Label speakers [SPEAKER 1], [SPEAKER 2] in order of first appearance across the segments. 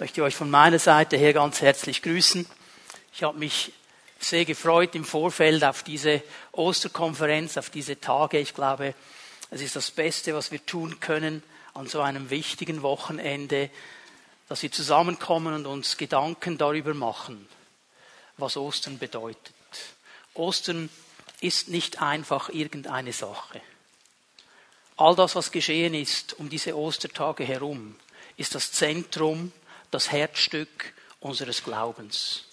[SPEAKER 1] möchte euch von meiner Seite her ganz herzlich grüßen. Ich habe mich sehr gefreut im Vorfeld auf diese Osterkonferenz, auf diese Tage. Ich glaube, es ist das Beste, was wir tun können an so einem wichtigen Wochenende, dass wir zusammenkommen und uns Gedanken darüber machen, was Ostern bedeutet. Ostern ist nicht einfach irgendeine Sache. All das, was geschehen ist um diese Ostertage herum, ist das Zentrum das Herzstück unseres Glaubens.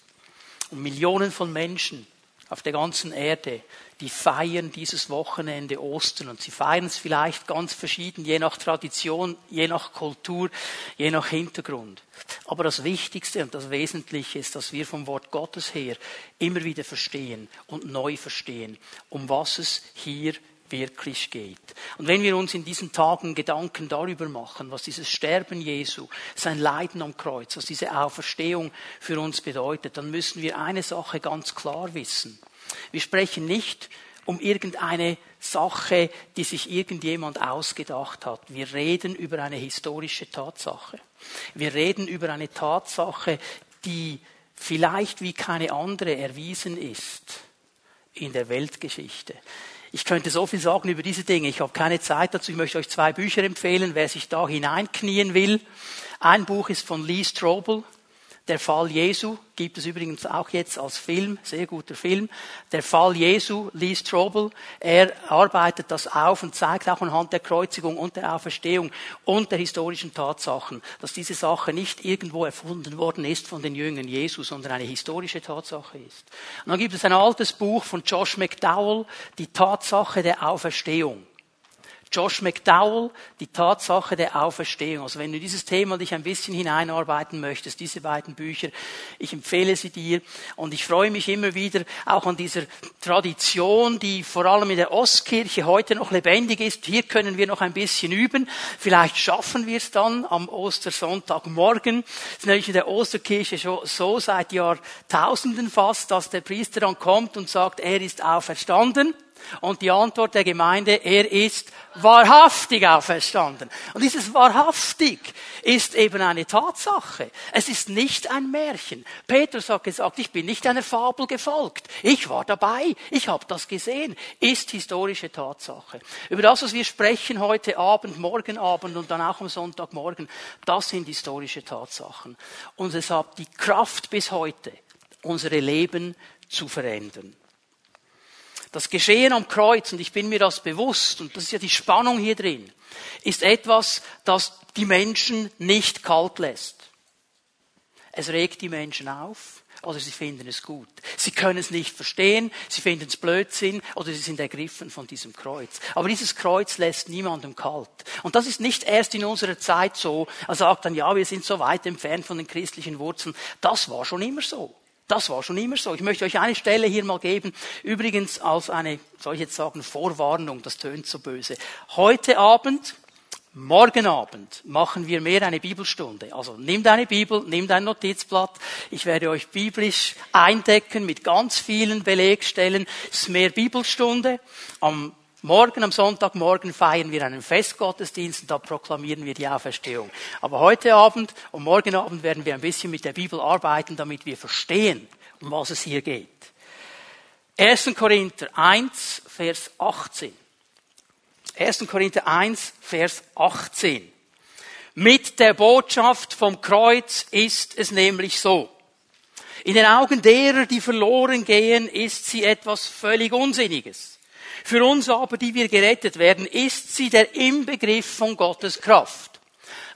[SPEAKER 1] Und Millionen von Menschen auf der ganzen Erde, die feiern dieses Wochenende Ostern und sie feiern es vielleicht ganz verschieden, je nach Tradition, je nach Kultur, je nach Hintergrund. Aber das Wichtigste und das Wesentliche ist, dass wir vom Wort Gottes her immer wieder verstehen und neu verstehen, um was es hier wirklich geht. Und wenn wir uns in diesen Tagen Gedanken darüber machen, was dieses Sterben Jesu, sein Leiden am Kreuz, was diese Auferstehung für uns bedeutet, dann müssen wir eine Sache ganz klar wissen. Wir sprechen nicht um irgendeine Sache, die sich irgendjemand ausgedacht hat. Wir reden über eine historische Tatsache. Wir reden über eine Tatsache, die vielleicht wie keine andere erwiesen ist in der Weltgeschichte. Ich könnte so viel sagen über diese Dinge. Ich habe keine Zeit dazu. Ich möchte euch zwei Bücher empfehlen, wer sich da hineinknien will. Ein Buch ist von Lee Strobel, der Fall Jesu gibt es übrigens auch jetzt als Film, sehr guter Film. Der Fall Jesu, Lee Strobel, er arbeitet das auf und zeigt auch anhand der Kreuzigung und der Auferstehung und der historischen Tatsachen, dass diese Sache nicht irgendwo erfunden worden ist von den Jüngern Jesu, sondern eine historische Tatsache ist. Und dann gibt es ein altes Buch von Josh McDowell, die Tatsache der Auferstehung. Josh McDowell, die Tatsache der Auferstehung. Also wenn du dieses Thema dich ein bisschen hineinarbeiten möchtest, diese beiden Bücher, ich empfehle sie dir. Und ich freue mich immer wieder auch an dieser Tradition, die vor allem in der Ostkirche heute noch lebendig ist. Hier können wir noch ein bisschen üben. Vielleicht schaffen wir es dann am Ostersonntagmorgen. Es ist nämlich in der Osterkirche schon so seit Jahrtausenden fast, dass der Priester dann kommt und sagt, er ist auferstanden. Und die Antwort der Gemeinde, er ist wahrhaftig auferstanden. Und dieses wahrhaftig ist eben eine Tatsache. Es ist nicht ein Märchen. Petrus hat gesagt, ich bin nicht einer Fabel gefolgt. Ich war dabei. Ich habe das gesehen. Ist historische Tatsache. Über das, was wir sprechen heute Abend, morgen Abend und dann auch am Sonntagmorgen, das sind historische Tatsachen. Und es hat die Kraft bis heute, unsere Leben zu verändern. Das Geschehen am Kreuz, und ich bin mir das bewusst, und das ist ja die Spannung hier drin, ist etwas, das die Menschen nicht kalt lässt. Es regt die Menschen auf, oder sie finden es gut. Sie können es nicht verstehen, sie finden es Blödsinn, oder sie sind ergriffen von diesem Kreuz. Aber dieses Kreuz lässt niemandem kalt. Und das ist nicht erst in unserer Zeit so, er sagt dann, ja, wir sind so weit entfernt von den christlichen Wurzeln. Das war schon immer so. Das war schon immer so. Ich möchte euch eine Stelle hier mal geben, übrigens als eine, soll ich jetzt sagen, Vorwarnung, das tönt so böse. Heute Abend, morgen Abend machen wir mehr eine Bibelstunde. Also nimm deine Bibel, nimm dein Notizblatt. Ich werde euch biblisch eindecken mit ganz vielen Belegstellen. Es ist mehr Bibelstunde. Am Morgen, am Sonntagmorgen feiern wir einen Festgottesdienst und da proklamieren wir die Auferstehung. Aber heute Abend und morgen Abend werden wir ein bisschen mit der Bibel arbeiten, damit wir verstehen, um was es hier geht. 1. Korinther 1, Vers 18. 1. Korinther 1, Vers 18. Mit der Botschaft vom Kreuz ist es nämlich so. In den Augen derer, die verloren gehen, ist sie etwas völlig Unsinniges. Für uns aber, die wir gerettet werden, ist sie der Inbegriff von Gottes Kraft.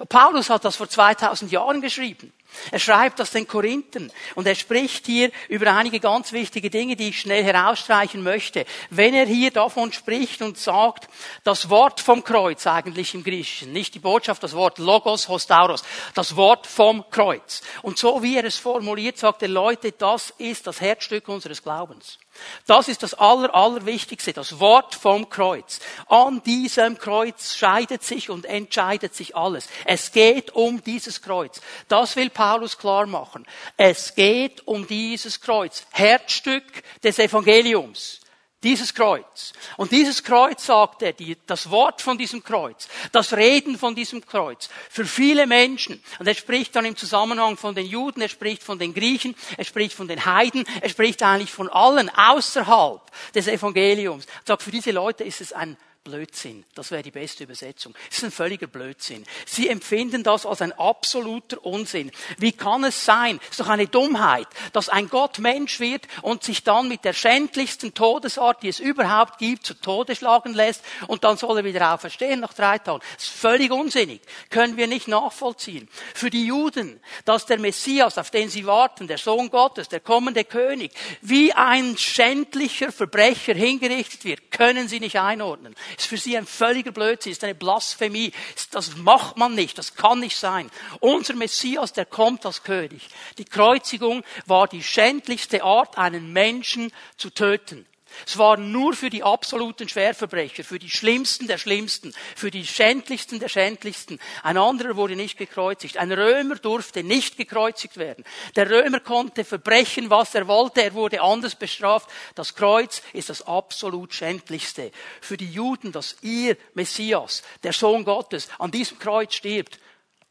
[SPEAKER 1] Paulus hat das vor 2000 Jahren geschrieben. Er schreibt das den Korinthern und er spricht hier über einige ganz wichtige Dinge, die ich schnell herausstreichen möchte. Wenn er hier davon spricht und sagt, das Wort vom Kreuz eigentlich im Griechischen, nicht die Botschaft, das Wort Logos, Hostauros, das Wort vom Kreuz. Und so wie er es formuliert, sagt er, Leute, das ist das Herzstück unseres Glaubens. Das ist das Aller, Allerwichtigste, das Wort vom Kreuz. An diesem Kreuz scheidet sich und entscheidet sich alles. Es geht um dieses Kreuz. Das will Paulus klar machen. Es geht um dieses Kreuz. Herzstück des Evangeliums. Dieses Kreuz. Und dieses Kreuz, sagt er, die, das Wort von diesem Kreuz, das Reden von diesem Kreuz, für viele Menschen, und er spricht dann im Zusammenhang von den Juden, er spricht von den Griechen, er spricht von den Heiden, er spricht eigentlich von allen außerhalb des Evangeliums. Er sagt, für diese Leute ist es ein Blödsinn. Das wäre die beste Übersetzung. Es ist ein völliger Blödsinn. Sie empfinden das als ein absoluter Unsinn. Wie kann es sein, es ist doch eine Dummheit, dass ein Gott Mensch wird und sich dann mit der schändlichsten Todesart, die es überhaupt gibt, zu Tode schlagen lässt und dann soll er wieder auferstehen nach drei Tagen. Das ist völlig unsinnig. Können wir nicht nachvollziehen. Für die Juden, dass der Messias, auf den sie warten, der Sohn Gottes, der kommende König, wie ein schändlicher Verbrecher hingerichtet wird, können sie nicht einordnen ist für sie ein völliger Blödsinn, ist eine Blasphemie. Das macht man nicht, das kann nicht sein. Unser Messias, der kommt als König. Die Kreuzigung war die schändlichste Art, einen Menschen zu töten. Es war nur für die absoluten Schwerverbrecher, für die Schlimmsten der Schlimmsten, für die Schändlichsten der Schändlichsten. Ein anderer wurde nicht gekreuzigt. Ein Römer durfte nicht gekreuzigt werden. Der Römer konnte verbrechen, was er wollte. Er wurde anders bestraft. Das Kreuz ist das absolut Schändlichste. Für die Juden, dass ihr Messias, der Sohn Gottes, an diesem Kreuz stirbt.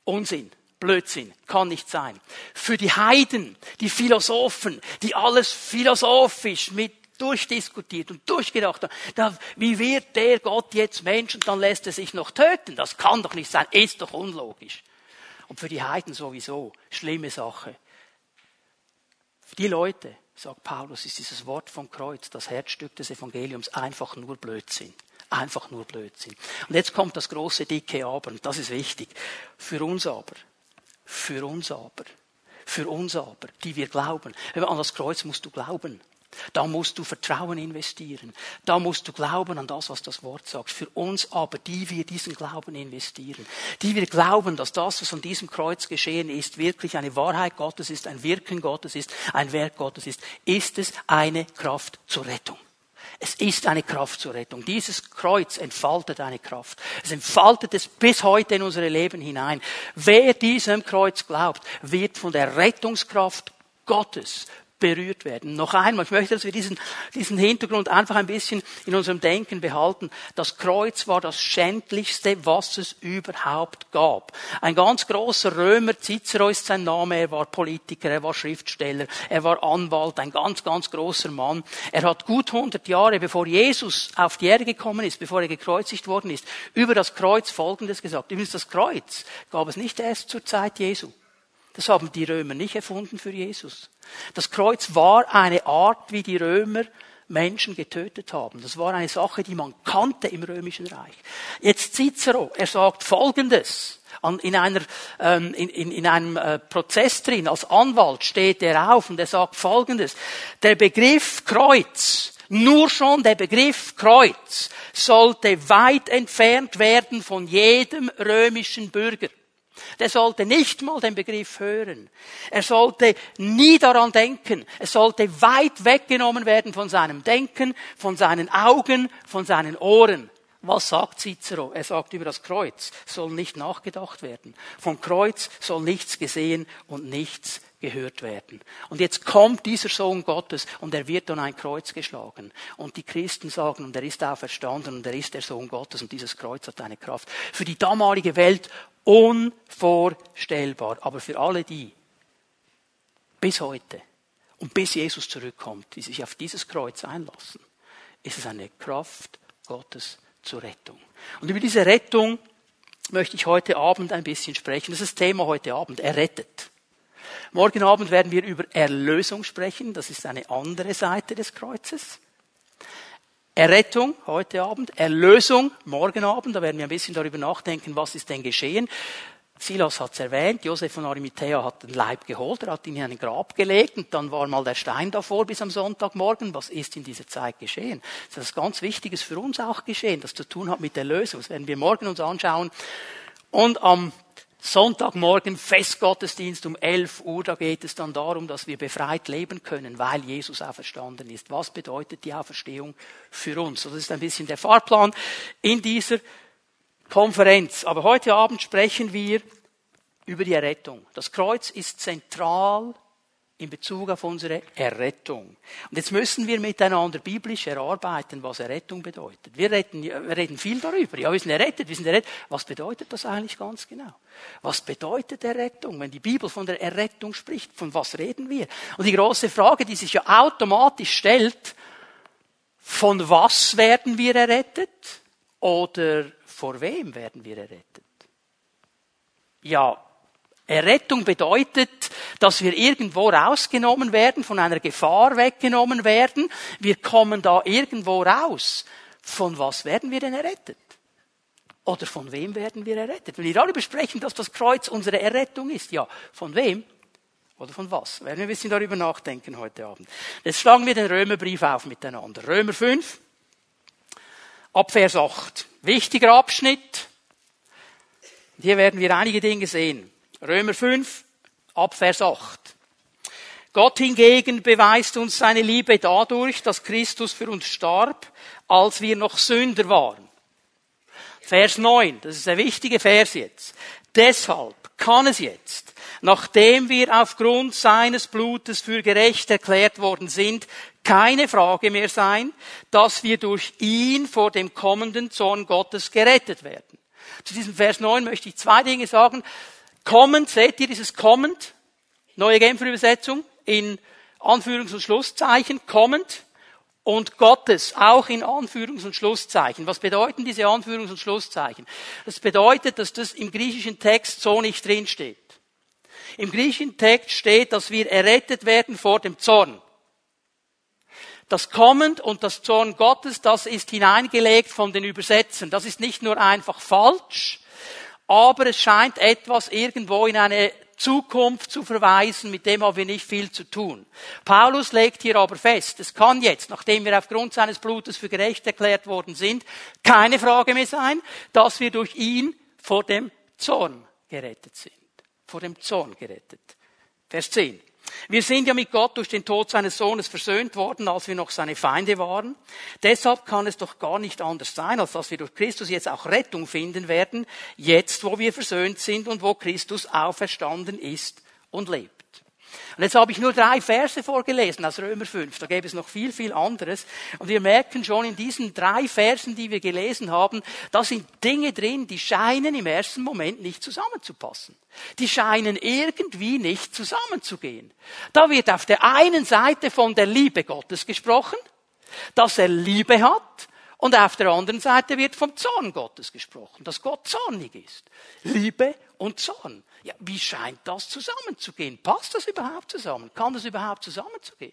[SPEAKER 1] Unsinn. Blödsinn, kann nicht sein. Für die Heiden, die Philosophen, die alles philosophisch mit durchdiskutiert und durchgedacht haben, wie wird der Gott jetzt Mensch und dann lässt er sich noch töten? Das kann doch nicht sein, ist doch unlogisch. Und für die Heiden sowieso, schlimme Sache. Für die Leute, sagt Paulus, ist dieses Wort vom Kreuz, das Herzstück des Evangeliums, einfach nur Blödsinn. Einfach nur Blödsinn. Und jetzt kommt das große dicke Aber, und das ist wichtig. Für uns aber, für uns aber, für uns aber, die wir glauben. An das Kreuz musst du glauben. Da musst du Vertrauen investieren. Da musst du glauben an das, was das Wort sagt. Für uns aber, die wir diesen Glauben investieren, die wir glauben, dass das, was an diesem Kreuz geschehen ist, wirklich eine Wahrheit Gottes ist, ein Wirken Gottes ist, ein Werk Gottes ist, ist es eine Kraft zur Rettung. Es ist eine Kraft zur Rettung. Dieses Kreuz entfaltet eine Kraft. Es entfaltet es bis heute in unsere Leben hinein. Wer diesem Kreuz glaubt, wird von der Rettungskraft Gottes berührt werden. Noch einmal, ich möchte, dass wir diesen, diesen Hintergrund einfach ein bisschen in unserem Denken behalten. Das Kreuz war das schändlichste, was es überhaupt gab. Ein ganz großer Römer, Cicero ist sein Name, er war Politiker, er war Schriftsteller, er war Anwalt, ein ganz, ganz großer Mann. Er hat gut 100 Jahre, bevor Jesus auf die Erde gekommen ist, bevor er gekreuzigt worden ist, über das Kreuz Folgendes gesagt. Übrigens, das Kreuz gab es nicht erst zur Zeit Jesu. Das haben die Römer nicht erfunden für Jesus. Das Kreuz war eine Art, wie die Römer Menschen getötet haben. Das war eine Sache, die man kannte im römischen Reich. Jetzt Cicero, er sagt Folgendes. In, einer, ähm, in, in einem äh, Prozess drin, als Anwalt steht er auf und er sagt Folgendes. Der Begriff Kreuz, nur schon der Begriff Kreuz sollte weit entfernt werden von jedem römischen Bürger. Der sollte nicht mal den Begriff hören. Er sollte nie daran denken. Es sollte weit weggenommen werden von seinem Denken, von seinen Augen, von seinen Ohren. Was sagt Cicero? Er sagt über das Kreuz soll nicht nachgedacht werden. Vom Kreuz soll nichts gesehen und nichts gehört werden. Und jetzt kommt dieser Sohn Gottes und er wird an ein Kreuz geschlagen. Und die Christen sagen, und er ist auferstanden und er ist der Sohn Gottes und dieses Kreuz hat eine Kraft. Für die damalige Welt unvorstellbar. Aber für alle die, bis heute und bis Jesus zurückkommt, die sich auf dieses Kreuz einlassen, ist es eine Kraft Gottes zur Rettung. Und über diese Rettung möchte ich heute Abend ein bisschen sprechen. Das ist das Thema heute Abend. Er rettet. Morgen Abend werden wir über Erlösung sprechen. Das ist eine andere Seite des Kreuzes. Errettung heute Abend, Erlösung morgen Abend. Da werden wir ein bisschen darüber nachdenken, was ist denn geschehen. Silas hat es erwähnt, Josef von Arimathea hat den Leib geholt, er hat ihn in ein Grab gelegt und dann war mal der Stein davor bis am Sonntagmorgen. Was ist in dieser Zeit geschehen? Das ist ganz Wichtiges für uns auch geschehen, das zu tun hat mit der Lösung. Das werden wir morgen uns anschauen. Und am Sonntagmorgen Festgottesdienst um 11 Uhr, da geht es dann darum, dass wir befreit leben können, weil Jesus auferstanden ist. Was bedeutet die Auferstehung für uns? Das ist ein bisschen der Fahrplan in dieser Konferenz. Aber heute Abend sprechen wir über die Errettung. Das Kreuz ist zentral in Bezug auf unsere Errettung. Und jetzt müssen wir miteinander biblisch erarbeiten, was Errettung bedeutet. Wir reden, wir reden viel darüber. Ja, wir sind errettet, wir sind errettet. Was bedeutet das eigentlich ganz genau? Was bedeutet Errettung? Wenn die Bibel von der Errettung spricht, von was reden wir? Und die große Frage, die sich ja automatisch stellt, von was werden wir errettet? Oder vor wem werden wir errettet? Ja, Errettung bedeutet, dass wir irgendwo rausgenommen werden, von einer Gefahr weggenommen werden. Wir kommen da irgendwo raus. Von was werden wir denn errettet? Oder von wem werden wir errettet? Wenn wir darüber sprechen, dass das Kreuz unsere Errettung ist, ja, von wem? Oder von was? Werden wir ein bisschen darüber nachdenken heute Abend. Jetzt schlagen wir den Römerbrief auf miteinander. Römer 5, ab Vers 8. Wichtiger Abschnitt. Hier werden wir einige Dinge sehen. Römer 5, ab Vers 8. Gott hingegen beweist uns seine Liebe dadurch, dass Christus für uns starb, als wir noch Sünder waren. Vers 9, das ist der wichtige Vers jetzt. Deshalb kann es jetzt, nachdem wir aufgrund seines Blutes für gerecht erklärt worden sind, keine Frage mehr sein, dass wir durch ihn vor dem kommenden Zorn Gottes gerettet werden. Zu diesem Vers 9 möchte ich zwei Dinge sagen. Kommend, seht ihr dieses kommend? Neue Genfer Übersetzung in Anführungs- und Schlusszeichen, kommend und Gottes auch in Anführungs- und Schlusszeichen. Was bedeuten diese Anführungs- und Schlusszeichen? Das bedeutet, dass das im griechischen Text so nicht drinsteht. Im griechischen Text steht, dass wir errettet werden vor dem Zorn. Das Kommend und das Zorn Gottes, das ist hineingelegt von den Übersetzern. Das ist nicht nur einfach falsch, aber es scheint etwas irgendwo in eine Zukunft zu verweisen, mit dem haben wir nicht viel zu tun. Paulus legt hier aber fest, es kann jetzt, nachdem wir aufgrund seines Blutes für gerecht erklärt worden sind, keine Frage mehr sein, dass wir durch ihn vor dem Zorn gerettet sind. Vor dem Zorn gerettet. Vers 10. Wir sind ja mit Gott durch den Tod seines Sohnes versöhnt worden, als wir noch seine Feinde waren. Deshalb kann es doch gar nicht anders sein, als dass wir durch Christus jetzt auch Rettung finden werden, jetzt wo wir versöhnt sind und wo Christus auferstanden ist und lebt. Und jetzt habe ich nur drei Verse vorgelesen aus Römer 5. Da gäbe es noch viel, viel anderes. Und wir merken schon in diesen drei Versen, die wir gelesen haben, da sind Dinge drin, die scheinen im ersten Moment nicht zusammenzupassen. Die scheinen irgendwie nicht zusammenzugehen. Da wird auf der einen Seite von der Liebe Gottes gesprochen, dass er Liebe hat, und auf der anderen Seite wird vom Zorn Gottes gesprochen, dass Gott zornig ist. Liebe und Zorn. Ja, wie scheint das zusammenzugehen? Passt das überhaupt zusammen? Kann das überhaupt zusammenzugehen?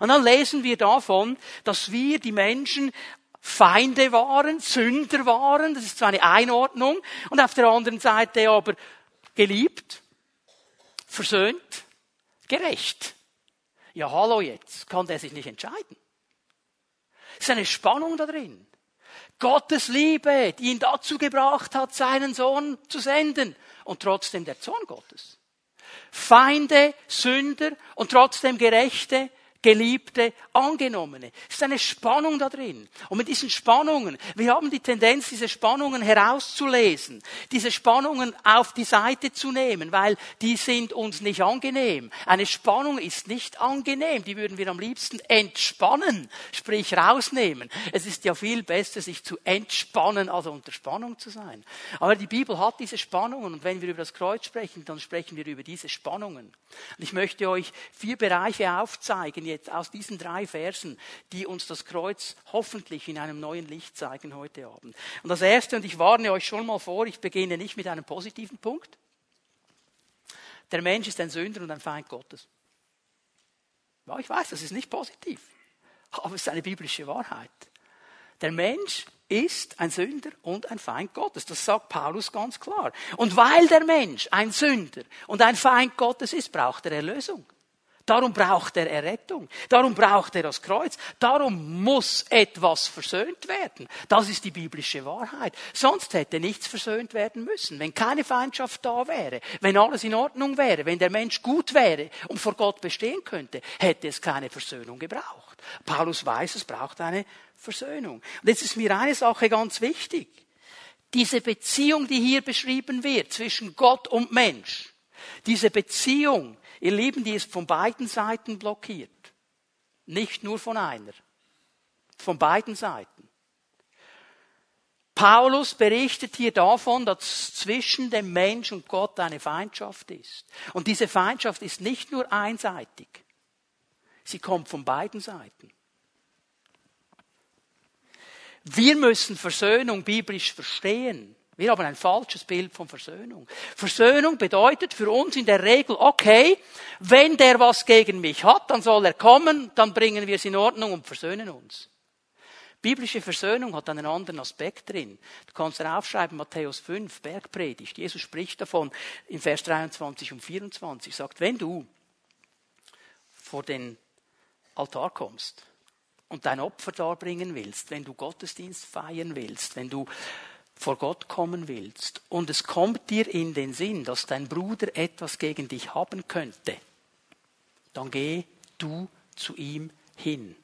[SPEAKER 1] Und dann lesen wir davon, dass wir die Menschen Feinde waren, Sünder waren, das ist zwar eine Einordnung, und auf der anderen Seite aber geliebt, versöhnt, gerecht. Ja, hallo jetzt, kann der sich nicht entscheiden. Es ist eine Spannung da drin. Gottes Liebe, die ihn dazu gebracht hat, seinen Sohn zu senden und trotzdem der Zorn Gottes. Feinde, Sünder und trotzdem Gerechte, Geliebte, Angenommene. Es ist eine Spannung da drin. Und mit diesen Spannungen, wir haben die Tendenz, diese Spannungen herauszulesen, diese Spannungen auf die Seite zu nehmen, weil die sind uns nicht angenehm. Eine Spannung ist nicht angenehm, die würden wir am liebsten entspannen, sprich rausnehmen. Es ist ja viel besser, sich zu entspannen, als unter Spannung zu sein. Aber die Bibel hat diese Spannungen und wenn wir über das Kreuz sprechen, dann sprechen wir über diese Spannungen. Und ich möchte euch vier Bereiche aufzeigen, jetzt aus diesen drei Versen, die uns das Kreuz hoffentlich in einem neuen Licht zeigen heute Abend. Und das erste, und ich warne euch schon mal vor, ich beginne nicht mit einem positiven Punkt. Der Mensch ist ein Sünder und ein Feind Gottes. Ja, ich weiß, das ist nicht positiv, aber es ist eine biblische Wahrheit. Der Mensch ist ein Sünder und ein Feind Gottes. Das sagt Paulus ganz klar. Und weil der Mensch ein Sünder und ein Feind Gottes ist, braucht er Erlösung. Darum braucht er Errettung. Darum braucht er das Kreuz. Darum muss etwas versöhnt werden. Das ist die biblische Wahrheit. Sonst hätte nichts versöhnt werden müssen. Wenn keine Feindschaft da wäre, wenn alles in Ordnung wäre, wenn der Mensch gut wäre und vor Gott bestehen könnte, hätte es keine Versöhnung gebraucht. Paulus weiß, es braucht eine Versöhnung. Und jetzt ist mir eine Sache ganz wichtig. Diese Beziehung, die hier beschrieben wird zwischen Gott und Mensch, Diese Beziehung, ihr Lieben, die ist von beiden Seiten blockiert. Nicht nur von einer. Von beiden Seiten. Paulus berichtet hier davon, dass zwischen dem Mensch und Gott eine Feindschaft ist. Und diese Feindschaft ist nicht nur einseitig. Sie kommt von beiden Seiten. Wir müssen Versöhnung biblisch verstehen. Wir haben ein falsches Bild von Versöhnung. Versöhnung bedeutet für uns in der Regel, okay, wenn der was gegen mich hat, dann soll er kommen, dann bringen wir es in Ordnung und versöhnen uns. Biblische Versöhnung hat einen anderen Aspekt drin. Du kannst aufschreiben, Matthäus 5, Bergpredigt. Jesus spricht davon in Vers 23 und 24. Sagt, wenn du vor den Altar kommst und dein Opfer darbringen willst, wenn du Gottesdienst feiern willst, wenn du vor Gott kommen willst und es kommt dir in den Sinn, dass dein Bruder etwas gegen dich haben könnte, dann geh du zu ihm hin.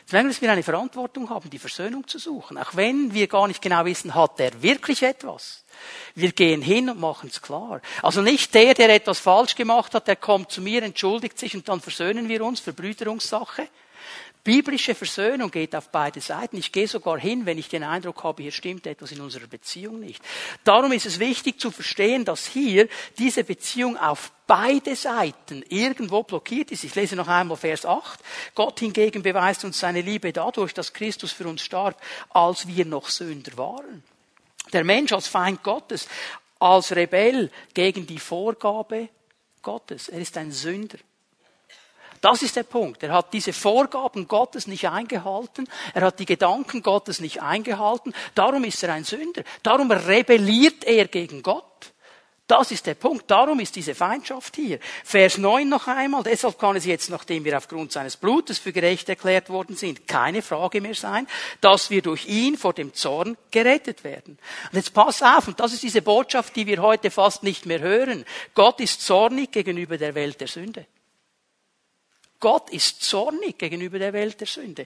[SPEAKER 1] Jetzt merken wir, dass wir eine Verantwortung haben, die Versöhnung zu suchen. Auch wenn wir gar nicht genau wissen, hat er wirklich etwas. Wir gehen hin und machen es klar. Also nicht der, der etwas falsch gemacht hat, der kommt zu mir, entschuldigt sich und dann versöhnen wir uns, Verbrüderungssache. Biblische Versöhnung geht auf beide Seiten. Ich gehe sogar hin, wenn ich den Eindruck habe, hier stimmt etwas in unserer Beziehung nicht. Darum ist es wichtig zu verstehen, dass hier diese Beziehung auf beide Seiten irgendwo blockiert ist. Ich lese noch einmal Vers 8. Gott hingegen beweist uns seine Liebe dadurch, dass Christus für uns starb, als wir noch Sünder waren. Der Mensch als Feind Gottes, als Rebell gegen die Vorgabe Gottes. Er ist ein Sünder. Das ist der Punkt. Er hat diese Vorgaben Gottes nicht eingehalten. Er hat die Gedanken Gottes nicht eingehalten. Darum ist er ein Sünder. Darum rebelliert er gegen Gott. Das ist der Punkt. Darum ist diese Feindschaft hier. Vers 9 noch einmal. Deshalb kann es jetzt, nachdem wir aufgrund seines Blutes für gerecht erklärt worden sind, keine Frage mehr sein, dass wir durch ihn vor dem Zorn gerettet werden. Und jetzt pass auf, und das ist diese Botschaft, die wir heute fast nicht mehr hören. Gott ist zornig gegenüber der Welt der Sünde. Gott ist zornig gegenüber der Welt der Sünde.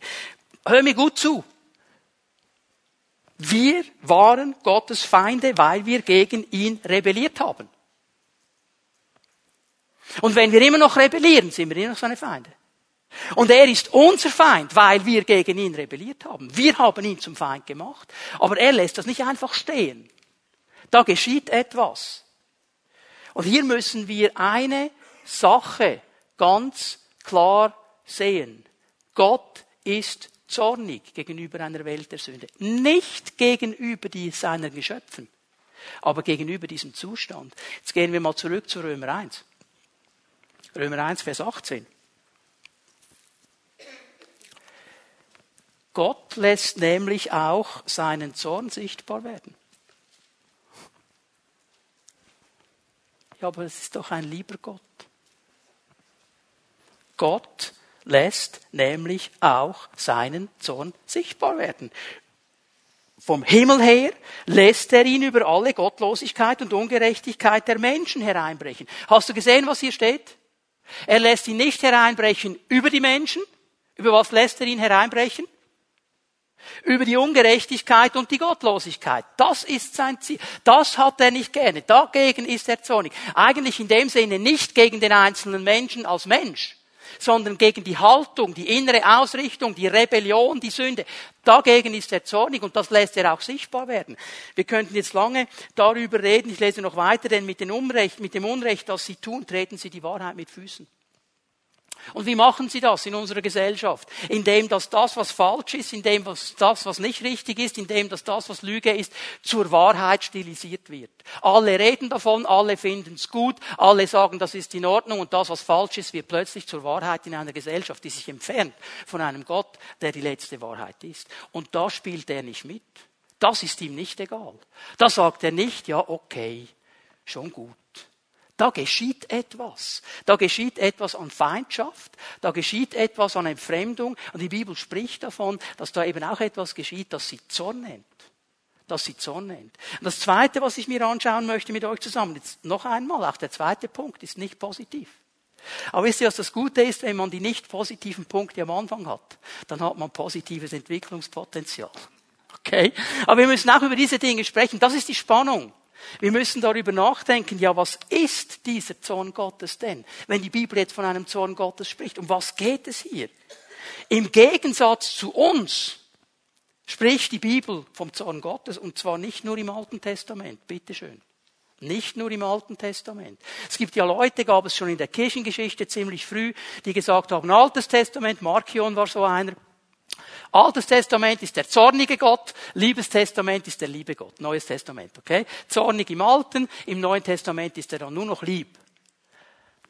[SPEAKER 1] Hör mir gut zu. Wir waren Gottes Feinde, weil wir gegen ihn rebelliert haben. Und wenn wir immer noch rebellieren, sind wir immer noch seine Feinde. Und er ist unser Feind, weil wir gegen ihn rebelliert haben. Wir haben ihn zum Feind gemacht. Aber er lässt das nicht einfach stehen. Da geschieht etwas. Und hier müssen wir eine Sache ganz klar sehen. Gott ist zornig gegenüber einer Welt der Sünde. Nicht gegenüber die seiner Geschöpfen, aber gegenüber diesem Zustand. Jetzt gehen wir mal zurück zu Römer 1. Römer 1, Vers 18. Gott lässt nämlich auch seinen Zorn sichtbar werden. Ja, aber es ist doch ein lieber Gott. Gott lässt nämlich auch seinen Zorn sichtbar werden. Vom Himmel her lässt er ihn über alle Gottlosigkeit und Ungerechtigkeit der Menschen hereinbrechen. Hast du gesehen, was hier steht? Er lässt ihn nicht hereinbrechen über die Menschen. Über was lässt er ihn hereinbrechen? Über die Ungerechtigkeit und die Gottlosigkeit. Das ist sein Ziel. Das hat er nicht gerne. Dagegen ist er zornig. Eigentlich in dem Sinne nicht gegen den einzelnen Menschen als Mensch, sondern gegen die Haltung, die innere Ausrichtung, die Rebellion, die Sünde. Dagegen ist er zornig und das lässt er auch sichtbar werden. Wir könnten jetzt lange darüber reden, ich lese noch weiter, denn mit dem Unrecht, mit dem Unrecht, das sie tun, treten sie die Wahrheit mit Füßen. Und wie machen sie das in unserer Gesellschaft? Indem dass das, was falsch ist, indem dass das, was nicht richtig ist, indem dass das, was Lüge ist, zur Wahrheit stilisiert wird. Alle reden davon, alle finden es gut, alle sagen, das ist in Ordnung und das, was falsch ist, wird plötzlich zur Wahrheit in einer Gesellschaft, die sich entfernt von einem Gott, der die letzte Wahrheit ist. Und da spielt er nicht mit. Das ist ihm nicht egal. Da sagt er nicht, ja, okay, schon gut. Da geschieht etwas. Da geschieht etwas an Feindschaft, da geschieht etwas an Entfremdung. Und die Bibel spricht davon, dass da eben auch etwas geschieht, das sie Zorn nennt. Das sie Zorn nennt. Und das Zweite, was ich mir anschauen möchte mit euch zusammen, jetzt noch einmal, auch der zweite Punkt ist nicht positiv. Aber wisst ihr, was das Gute ist, wenn man die nicht positiven Punkte am Anfang hat? Dann hat man positives Entwicklungspotenzial. Okay? Aber wir müssen auch über diese Dinge sprechen. Das ist die Spannung. Wir müssen darüber nachdenken, ja, was ist dieser Zorn Gottes denn? Wenn die Bibel jetzt von einem Zorn Gottes spricht, um was geht es hier? Im Gegensatz zu uns spricht die Bibel vom Zorn Gottes und zwar nicht nur im Alten Testament. Bitteschön. Nicht nur im Alten Testament. Es gibt ja Leute, gab es schon in der Kirchengeschichte ziemlich früh, die gesagt haben, Altes Testament, Markion war so einer, Altes Testament ist der zornige Gott, Liebes Testament ist der liebe Gott. Neues Testament, okay? Zornig im Alten, im Neuen Testament ist er dann nur noch lieb.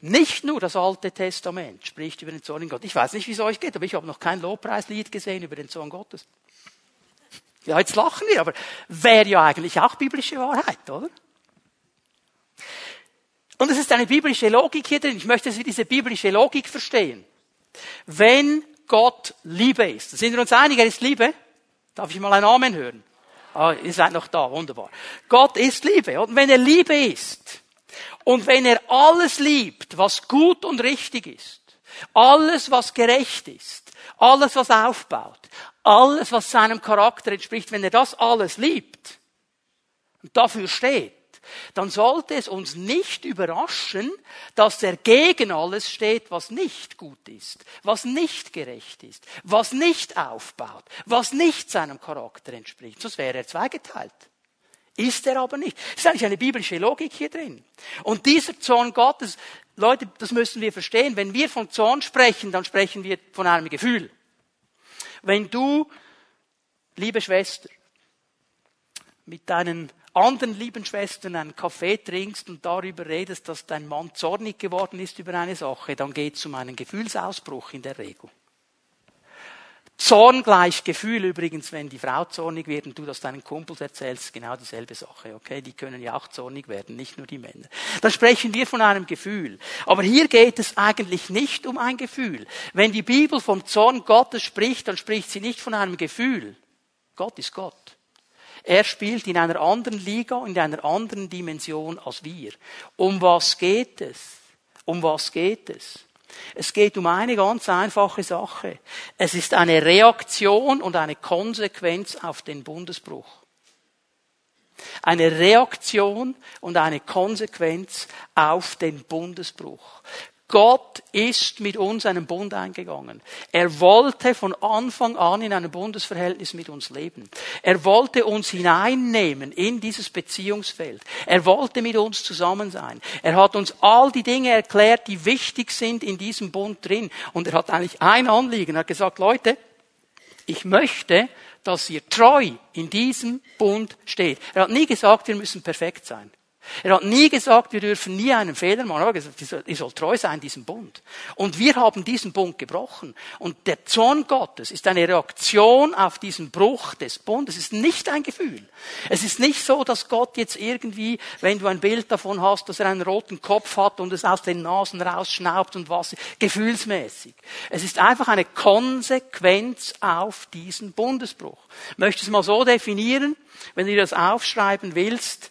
[SPEAKER 1] Nicht nur das Alte Testament spricht über den Zorn Gott. Ich weiß nicht, wie es euch geht, aber ich habe noch kein Lobpreislied gesehen über den Zorn Gottes. Ja, jetzt lachen wir, aber wäre ja eigentlich auch biblische Wahrheit, oder? Und es ist eine biblische Logik hier drin. Ich möchte, dass wir diese biblische Logik verstehen. Wenn Gott Liebe ist. Sind wir uns einig, er ist Liebe? Darf ich mal einen Amen hören? Ah, ihr seid noch da, wunderbar. Gott ist Liebe. Und wenn er Liebe ist, und wenn er alles liebt, was gut und richtig ist, alles, was gerecht ist, alles, was aufbaut, alles, was seinem Charakter entspricht, wenn er das alles liebt und dafür steht, dann sollte es uns nicht überraschen, dass er gegen alles steht, was nicht gut ist, was nicht gerecht ist, was nicht aufbaut, was nicht seinem Charakter entspricht. Sonst wäre er zweigeteilt. Ist er aber nicht. Es ist eigentlich eine biblische Logik hier drin. Und dieser Zorn Gottes, Leute, das müssen wir verstehen. Wenn wir von Zorn sprechen, dann sprechen wir von einem Gefühl. Wenn du, liebe Schwester, mit deinen anderen lieben Schwestern einen Kaffee trinkst und darüber redest, dass dein Mann zornig geworden ist über eine Sache, dann geht es um einen Gefühlsausbruch in der Regel. Zorn gleich Gefühl übrigens, wenn die Frau zornig wird und du das deinen Kumpels erzählst, genau dieselbe Sache, okay? Die können ja auch zornig werden, nicht nur die Männer. Dann sprechen wir von einem Gefühl. Aber hier geht es eigentlich nicht um ein Gefühl. Wenn die Bibel vom Zorn Gottes spricht, dann spricht sie nicht von einem Gefühl. Gott ist Gott. Er spielt in einer anderen Liga, in einer anderen Dimension als wir. Um was geht es? Um was geht es? Es geht um eine ganz einfache Sache. Es ist eine Reaktion und eine Konsequenz auf den Bundesbruch. Eine Reaktion und eine Konsequenz auf den Bundesbruch. Gott ist mit uns einen Bund eingegangen. Er wollte von Anfang an in einem Bundesverhältnis mit uns leben. Er wollte uns hineinnehmen in dieses Beziehungsfeld. Er wollte mit uns zusammen sein. Er hat uns all die Dinge erklärt, die wichtig sind in diesem Bund drin. Und er hat eigentlich ein Anliegen. Er hat gesagt, Leute, ich möchte, dass ihr treu in diesem Bund steht. Er hat nie gesagt, wir müssen perfekt sein. Er hat nie gesagt, wir dürfen nie einen Fehler machen. Er hat gesagt, ihr sollt treu sein diesem Bund. Und wir haben diesen Bund gebrochen. Und der Zorn Gottes ist eine Reaktion auf diesen Bruch des Bundes. Es ist nicht ein Gefühl. Es ist nicht so, dass Gott jetzt irgendwie, wenn du ein Bild davon hast, dass er einen roten Kopf hat und es aus den Nasen rausschnaubt und was, gefühlsmäßig. Es ist einfach eine Konsequenz auf diesen Bundesbruch. Ich möchte es mal so definieren, wenn du das aufschreiben willst,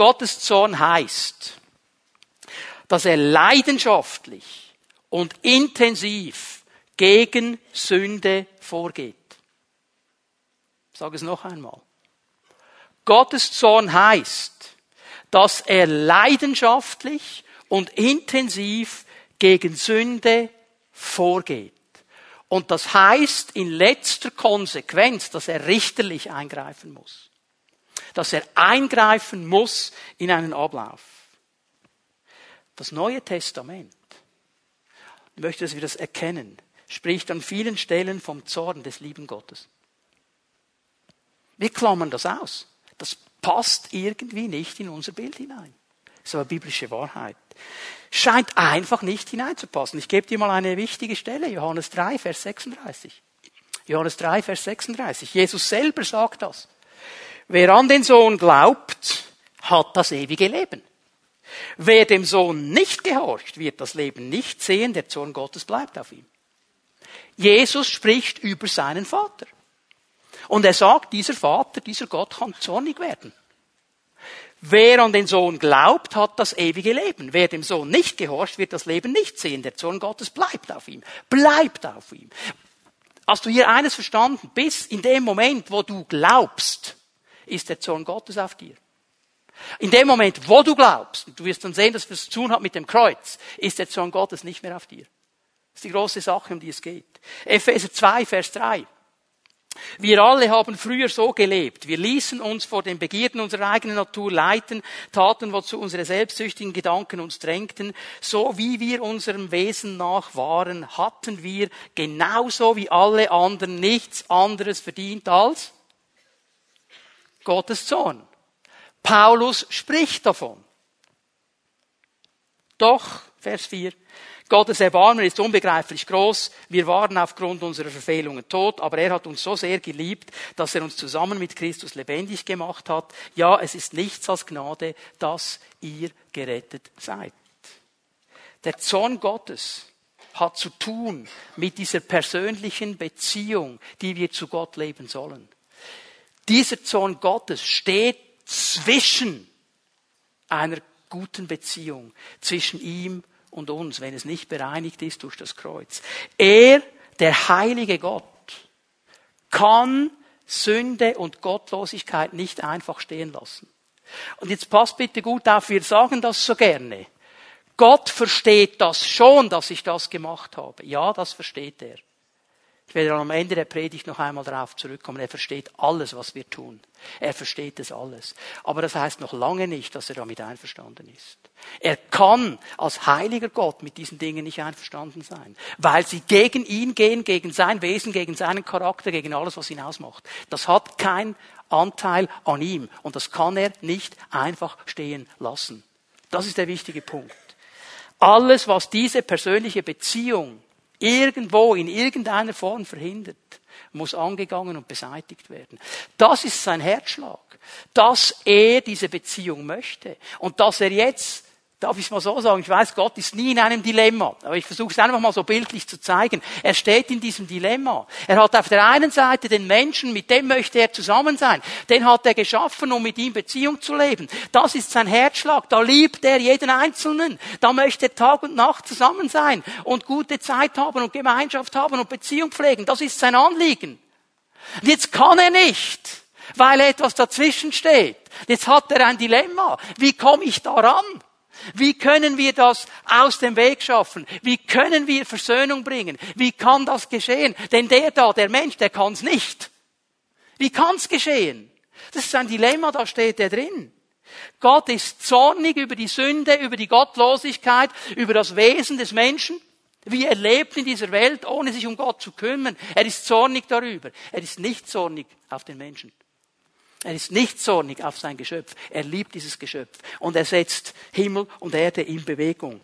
[SPEAKER 1] Gottes Zorn heißt, dass er leidenschaftlich und intensiv gegen Sünde vorgeht. Ich sage es noch einmal. Gottes Zorn heißt, dass er leidenschaftlich und intensiv gegen Sünde vorgeht. Und das heißt in letzter Konsequenz, dass er richterlich eingreifen muss dass er eingreifen muss in einen Ablauf. Das Neue Testament, ich möchte, dass wir das erkennen, spricht an vielen Stellen vom Zorn des lieben Gottes. Wir klammern das aus. Das passt irgendwie nicht in unser Bild hinein. Das ist aber biblische Wahrheit. Scheint einfach nicht hineinzupassen. Ich gebe dir mal eine wichtige Stelle, Johannes 3, Vers 36. Johannes 3, Vers 36. Jesus selber sagt das. Wer an den Sohn glaubt, hat das ewige Leben. Wer dem Sohn nicht gehorcht, wird das Leben nicht sehen, der Zorn Gottes bleibt auf ihm. Jesus spricht über seinen Vater. Und er sagt, dieser Vater, dieser Gott kann zornig werden. Wer an den Sohn glaubt, hat das ewige Leben. Wer dem Sohn nicht gehorcht, wird das Leben nicht sehen. Der Zorn Gottes bleibt auf ihm. Bleibt auf ihm. Hast du hier eines verstanden? Bis in dem Moment, wo du glaubst, ist der Zorn Gottes auf dir. In dem Moment, wo du glaubst, und du wirst dann sehen, dass es zu tun hat mit dem Kreuz, ist der Zorn Gottes nicht mehr auf dir. Das ist die große Sache, um die es geht. Epheser 2, Vers 3. Wir alle haben früher so gelebt. Wir ließen uns vor den Begierden unserer eigenen Natur leiten, taten, wozu unsere selbstsüchtigen Gedanken uns drängten. So wie wir unserem Wesen nach waren, hatten wir genauso wie alle anderen nichts anderes verdient als Gottes Zorn. Paulus spricht davon. Doch, Vers 4, Gottes Erbarmen ist unbegreiflich groß. Wir waren aufgrund unserer Verfehlungen tot, aber er hat uns so sehr geliebt, dass er uns zusammen mit Christus lebendig gemacht hat. Ja, es ist nichts als Gnade, dass ihr gerettet seid. Der Zorn Gottes hat zu tun mit dieser persönlichen Beziehung, die wir zu Gott leben sollen. Dieser Zorn Gottes steht zwischen einer guten Beziehung zwischen ihm und uns, wenn es nicht bereinigt ist durch das Kreuz. Er, der heilige Gott, kann Sünde und Gottlosigkeit nicht einfach stehen lassen. Und jetzt passt bitte gut auf, wir sagen das so gerne. Gott versteht das schon, dass ich das gemacht habe. Ja, das versteht er. Ich werde am Ende der Predigt noch einmal darauf zurückkommen. Er versteht alles, was wir tun. Er versteht es alles. Aber das heißt noch lange nicht, dass er damit einverstanden ist. Er kann als heiliger Gott mit diesen Dingen nicht einverstanden sein, weil sie gegen ihn gehen, gegen sein Wesen, gegen seinen Charakter, gegen alles, was ihn ausmacht. Das hat keinen Anteil an ihm und das kann er nicht einfach stehen lassen. Das ist der wichtige Punkt. Alles, was diese persönliche Beziehung irgendwo in irgendeiner Form verhindert, muss angegangen und beseitigt werden. Das ist sein Herzschlag, dass er diese Beziehung möchte und dass er jetzt darf ich es mal so sagen, ich weiß, Gott ist nie in einem Dilemma, aber ich versuche es einfach mal so bildlich zu zeigen. Er steht in diesem Dilemma. Er hat auf der einen Seite den Menschen, mit dem möchte er zusammen sein. Den hat er geschaffen, um mit ihm Beziehung zu leben. Das ist sein Herzschlag. Da liebt er jeden Einzelnen. Da möchte er Tag und Nacht zusammen sein und gute Zeit haben und Gemeinschaft haben und Beziehung pflegen. Das ist sein Anliegen. Und jetzt kann er nicht, weil etwas dazwischen steht. Jetzt hat er ein Dilemma. Wie komme ich daran? Wie können wir das aus dem Weg schaffen? Wie können wir Versöhnung bringen? Wie kann das geschehen? Denn der da, der Mensch, der kann es nicht. Wie kann es geschehen? Das ist ein Dilemma, da steht er drin. Gott ist zornig über die Sünde, über die Gottlosigkeit, über das Wesen des Menschen. Wie er lebt in dieser Welt, ohne sich um Gott zu kümmern. Er ist zornig darüber. Er ist nicht zornig auf den Menschen. Er ist nicht zornig auf sein Geschöpf. Er liebt dieses Geschöpf. Und er setzt Himmel und Erde in Bewegung,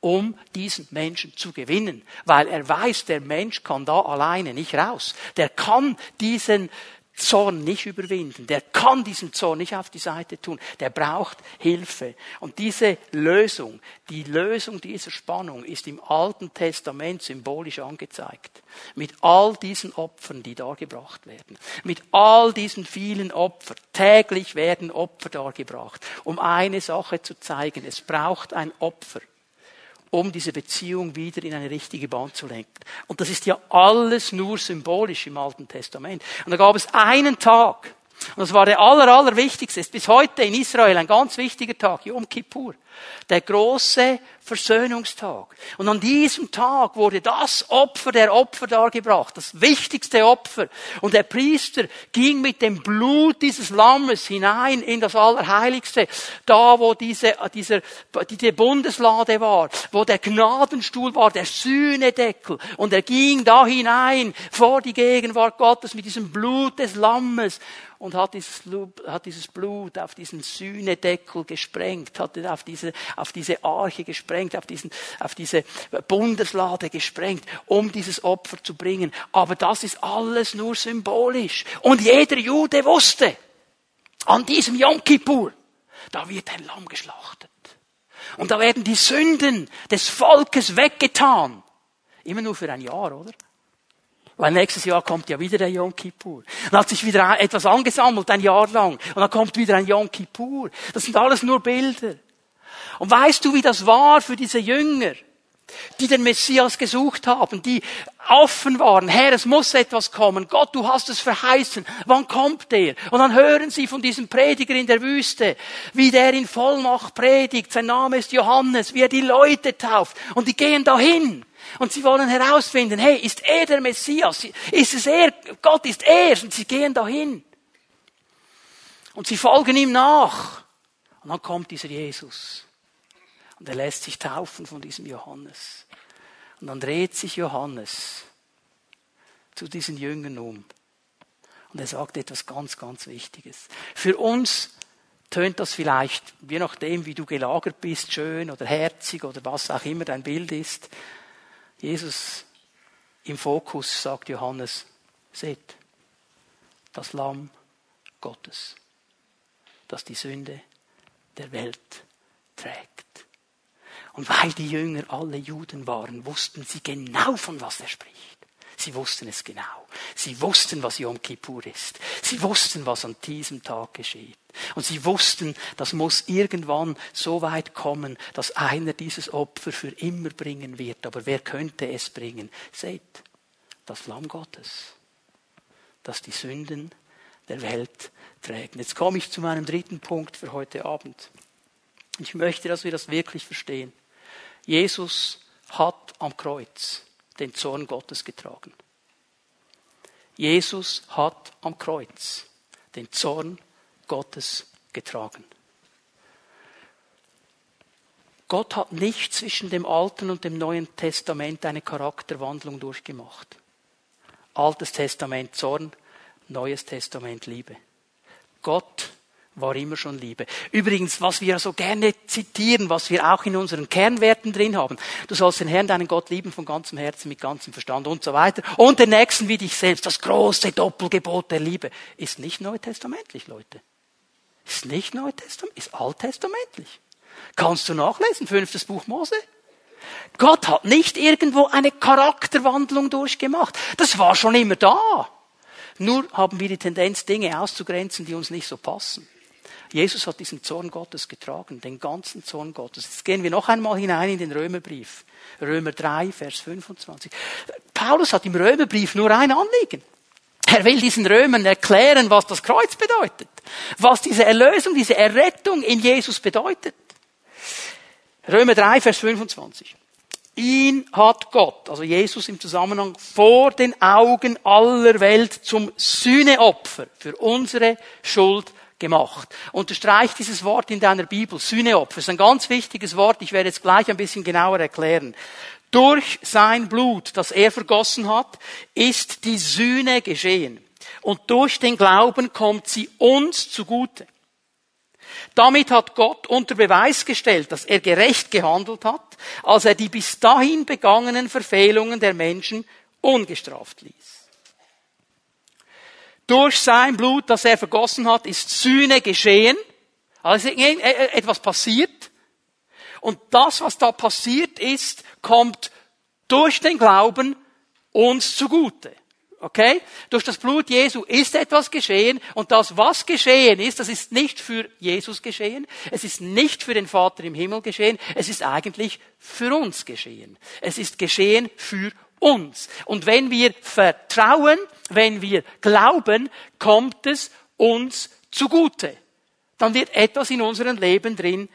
[SPEAKER 1] um diesen Menschen zu gewinnen. Weil er weiß, der Mensch kann da alleine nicht raus. Der kann diesen Zorn nicht überwinden. Der kann diesen Zorn nicht auf die Seite tun. Der braucht Hilfe. Und diese Lösung, die Lösung dieser Spannung ist im Alten Testament symbolisch angezeigt. Mit all diesen Opfern, die dargebracht werden. Mit all diesen vielen Opfern. Täglich werden Opfer dargebracht, um eine Sache zu zeigen. Es braucht ein Opfer um diese Beziehung wieder in eine richtige Bahn zu lenken. Und das ist ja alles nur symbolisch im Alten Testament. Und da gab es einen Tag, und das war der aller, aller wichtigste, ist bis heute in Israel ein ganz wichtiger Tag, Yom Kippur. Der große Versöhnungstag. Und an diesem Tag wurde das Opfer der Opfer dargebracht, das wichtigste Opfer. Und der Priester ging mit dem Blut dieses Lammes hinein in das Allerheiligste, da wo diese, dieser, diese Bundeslade war, wo der Gnadenstuhl war, der Sühnedeckel. Und er ging da hinein vor die Gegenwart Gottes mit diesem Blut des Lammes und hat dieses, Blut auf diesen Sühnedeckel gesprengt, hat auf diese, auf diese Arche gesprengt, auf, diesen, auf diese Bundeslade gesprengt, um dieses Opfer zu bringen. Aber das ist alles nur symbolisch. Und jeder Jude wusste, an diesem Yom Kippur, da wird ein Lamm geschlachtet. Und da werden die Sünden des Volkes weggetan. Immer nur für ein Jahr, oder? Weil nächstes Jahr kommt ja wieder der Yom Kippur. Dann hat sich wieder etwas angesammelt, ein Jahr lang. Und dann kommt wieder ein Yom Kippur. Das sind alles nur Bilder. Und weißt du, wie das war für diese Jünger? die den Messias gesucht haben, die offen waren. Herr, es muss etwas kommen. Gott, du hast es verheißen. Wann kommt der? Und dann hören sie von diesem Prediger in der Wüste, wie der in Vollmacht predigt. Sein Name ist Johannes, wie er die Leute tauft. Und die gehen dahin. Und sie wollen herausfinden, hey, ist er der Messias? Ist es er? Gott ist er. Und sie gehen dahin. Und sie folgen ihm nach. Und dann kommt dieser Jesus. Und er lässt sich taufen von diesem Johannes. Und dann dreht sich Johannes zu diesen Jüngern um. Und er sagt etwas ganz, ganz Wichtiges. Für uns tönt das vielleicht, je nachdem, wie du gelagert bist, schön oder herzig oder was auch immer dein Bild ist. Jesus im Fokus sagt Johannes, seht, das Lamm Gottes, das die Sünde der Welt trägt. Und weil die Jünger alle Juden waren, wussten sie genau, von was er spricht. Sie wussten es genau. Sie wussten, was Yom Kippur ist. Sie wussten, was an diesem Tag geschieht. Und sie wussten, das muss irgendwann so weit kommen, dass einer dieses Opfer für immer bringen wird. Aber wer könnte es bringen? Seht, das Lamm Gottes, das die Sünden der Welt trägt. Jetzt komme ich zu meinem dritten Punkt für heute Abend. Ich möchte, dass wir das wirklich verstehen. Jesus hat am Kreuz den Zorn Gottes getragen. Jesus hat am Kreuz den Zorn Gottes getragen. Gott hat nicht zwischen dem Alten und dem Neuen Testament eine Charakterwandlung durchgemacht. Altes Testament Zorn, Neues Testament Liebe. Gott war immer schon Liebe. Übrigens, was wir so gerne zitieren, was wir auch in unseren Kernwerten drin haben. Du sollst den Herrn, deinen Gott lieben von ganzem Herzen, mit ganzem Verstand und so weiter. Und den Nächsten wie dich selbst. Das große Doppelgebot der Liebe. Ist nicht neutestamentlich, Leute. Ist nicht neutestamentlich, ist alttestamentlich. Kannst du nachlesen, fünftes Buch Mose. Gott hat nicht irgendwo eine Charakterwandlung durchgemacht. Das war schon immer da. Nur haben wir die Tendenz, Dinge auszugrenzen, die uns nicht so passen. Jesus hat diesen Zorn Gottes getragen, den ganzen Zorn Gottes. Jetzt gehen wir noch einmal hinein in den Römerbrief. Römer 3, Vers 25. Paulus hat im Römerbrief nur ein Anliegen. Er will diesen Römern erklären, was das Kreuz bedeutet. Was diese Erlösung, diese Errettung in Jesus bedeutet. Römer 3, Vers 25. Ihn hat Gott, also Jesus im Zusammenhang, vor den Augen aller Welt zum Sühneopfer für unsere Schuld gemacht. Unterstreich dieses Wort in deiner Bibel. Sühneopfer ist ein ganz wichtiges Wort. Ich werde es gleich ein bisschen genauer erklären. Durch sein Blut, das er vergossen hat, ist die Sühne geschehen. Und durch den Glauben kommt sie uns zugute. Damit hat Gott unter Beweis gestellt, dass er gerecht gehandelt hat, als er die bis dahin begangenen Verfehlungen der Menschen ungestraft ließ. Durch sein Blut, das er vergossen hat, ist Sühne geschehen. Also etwas passiert. Und das, was da passiert ist, kommt durch den Glauben uns zugute. Okay? Durch das Blut Jesu ist etwas geschehen und das, was geschehen ist, das ist nicht für Jesus geschehen, es ist nicht für den Vater im Himmel geschehen, es ist eigentlich für uns geschehen. Es ist geschehen für uns. Und wenn wir vertrauen, wenn wir glauben, kommt es uns zugute. Dann wird etwas in unserem Leben drin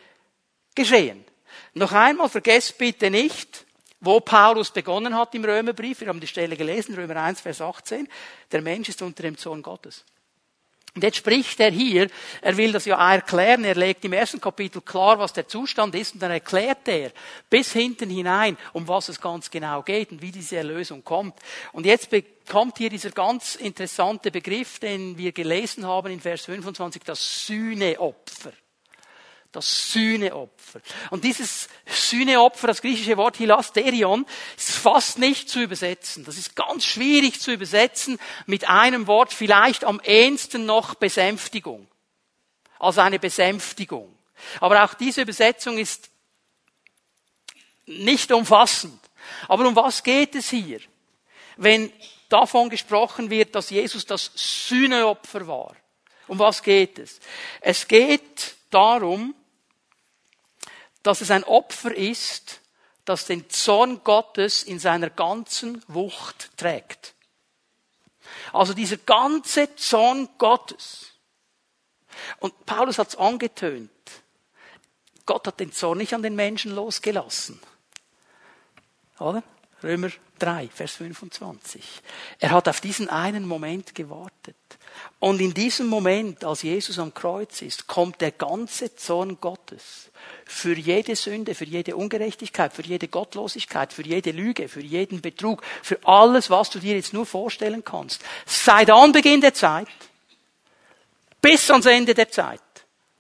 [SPEAKER 1] geschehen. Noch einmal, vergesst bitte nicht, wo Paulus begonnen hat im Römerbrief. Wir haben die Stelle gelesen, Römer 1, Vers 18. Der Mensch ist unter dem Zorn Gottes. Und jetzt spricht er hier, er will das ja erklären, er legt im ersten Kapitel klar, was der Zustand ist, und dann erklärt er bis hinten hinein, um was es ganz genau geht und wie diese Erlösung kommt. Und jetzt kommt hier dieser ganz interessante Begriff, den wir gelesen haben in Vers 25, das Sühneopfer das Sühneopfer. Und dieses Sühneopfer, das griechische Wort Hilasterion, ist fast nicht zu übersetzen. Das ist ganz schwierig zu übersetzen mit einem Wort, vielleicht am ehesten noch Besänftigung. Also eine Besänftigung. Aber auch diese Übersetzung ist nicht umfassend. Aber um was geht es hier? Wenn davon gesprochen wird, dass Jesus das Sühneopfer war. Um was geht es? Es geht darum, dass es ein Opfer ist, das den Zorn Gottes in seiner ganzen Wucht trägt. Also dieser ganze Zorn Gottes. Und Paulus hat es angetönt. Gott hat den Zorn nicht an den Menschen losgelassen. Oder? Römer 3, Vers 25. Er hat auf diesen einen Moment gewartet. Und in diesem Moment, als Jesus am Kreuz ist, kommt der ganze Zorn Gottes für jede Sünde, für jede Ungerechtigkeit, für jede Gottlosigkeit, für jede Lüge, für jeden Betrug, für alles, was du dir jetzt nur vorstellen kannst. Seit Anbeginn der Zeit bis ans Ende der Zeit,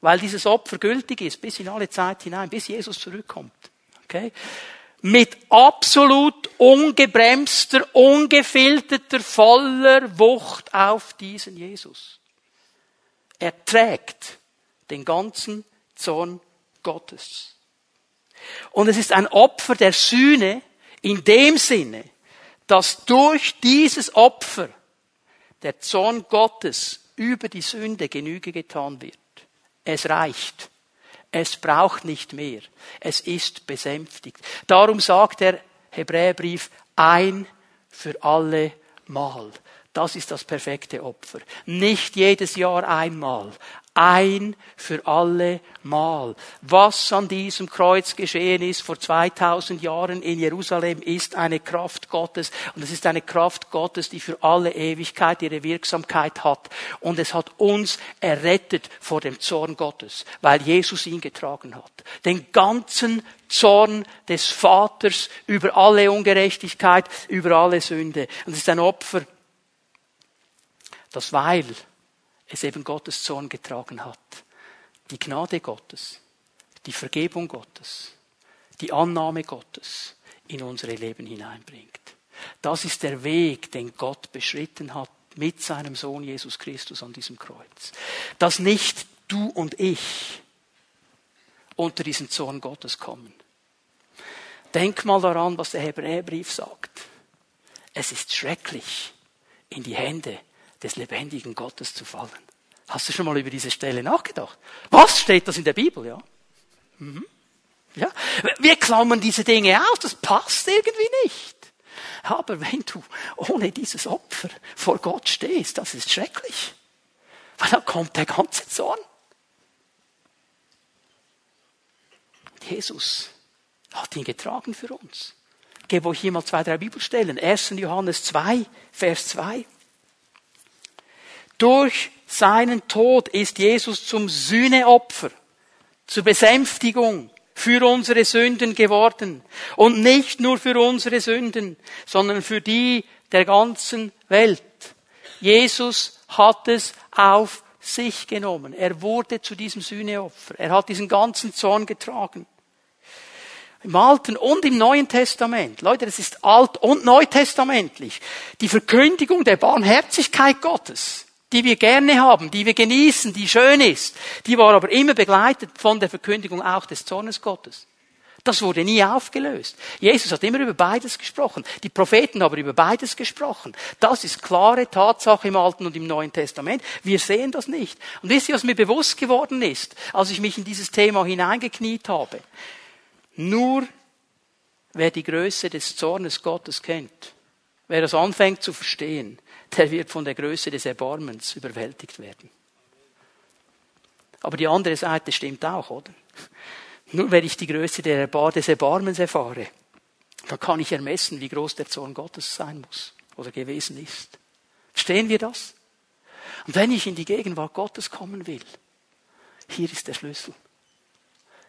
[SPEAKER 1] weil dieses Opfer gültig ist, bis in alle Zeit hinein, bis Jesus zurückkommt. Okay? Mit absolut ungebremster, ungefilterter, voller Wucht auf diesen Jesus. Er trägt den ganzen Zorn Gottes. Und es ist ein Opfer der Sühne in dem Sinne, dass durch dieses Opfer der Zorn Gottes über die Sünde Genüge getan wird. Es reicht. Es braucht nicht mehr. Es ist besänftigt. Darum sagt der Hebräerbrief ein für alle Mal. Das ist das perfekte Opfer. Nicht jedes Jahr einmal, ein für alle Mal. Was an diesem Kreuz geschehen ist vor 2000 Jahren in Jerusalem ist eine Kraft Gottes und es ist eine Kraft Gottes, die für alle Ewigkeit ihre Wirksamkeit hat und es hat uns errettet vor dem Zorn Gottes, weil Jesus ihn getragen hat. Den ganzen Zorn des Vaters über alle Ungerechtigkeit, über alle Sünde. Und es ist ein Opfer, das weil es eben Gottes Zorn getragen hat. Die Gnade Gottes, die Vergebung Gottes, die Annahme Gottes in unsere Leben hineinbringt. Das ist der Weg, den Gott beschritten hat mit seinem Sohn Jesus Christus an diesem Kreuz. Dass nicht du und ich unter diesen Zorn Gottes kommen. Denk mal daran, was der Hebräerbrief sagt. Es ist schrecklich, in die Hände des lebendigen Gottes zu fallen. Hast du schon mal über diese Stelle nachgedacht? Was steht das in der Bibel, ja? Mhm. Ja? Wir klammern diese Dinge aus, das passt irgendwie nicht. Aber wenn du ohne dieses Opfer vor Gott stehst, das ist schrecklich. Weil dann kommt der ganze Zorn. Jesus hat ihn getragen für uns. Ich gebe euch hier mal zwei, drei Bibelstellen. 1. Johannes 2, Vers 2. Durch seinen Tod ist Jesus zum Sühneopfer, zur Besänftigung für unsere Sünden geworden. Und nicht nur für unsere Sünden, sondern für die der ganzen Welt. Jesus hat es auf sich genommen. Er wurde zu diesem Sühneopfer. Er hat diesen ganzen Zorn getragen. Im Alten und im Neuen Testament. Leute, das ist alt und neutestamentlich. Die Verkündigung der Barmherzigkeit Gottes die wir gerne haben, die wir genießen, die schön ist, die war aber immer begleitet von der Verkündigung auch des Zornes Gottes. Das wurde nie aufgelöst. Jesus hat immer über beides gesprochen. Die Propheten haben über beides gesprochen. Das ist klare Tatsache im Alten und im Neuen Testament. Wir sehen das nicht. Und wisst ihr, was mir bewusst geworden ist, als ich mich in dieses Thema hineingekniet habe? Nur wer die Größe des Zornes Gottes kennt, wer das anfängt zu verstehen, der wird von der Größe des Erbarmens überwältigt werden. Aber die andere Seite stimmt auch, oder? Nur wenn ich die Größe des Erbarmens erfahre, dann kann ich ermessen, wie groß der Zorn Gottes sein muss oder gewesen ist. Verstehen wir das? Und wenn ich in die Gegenwart Gottes kommen will, hier ist der Schlüssel.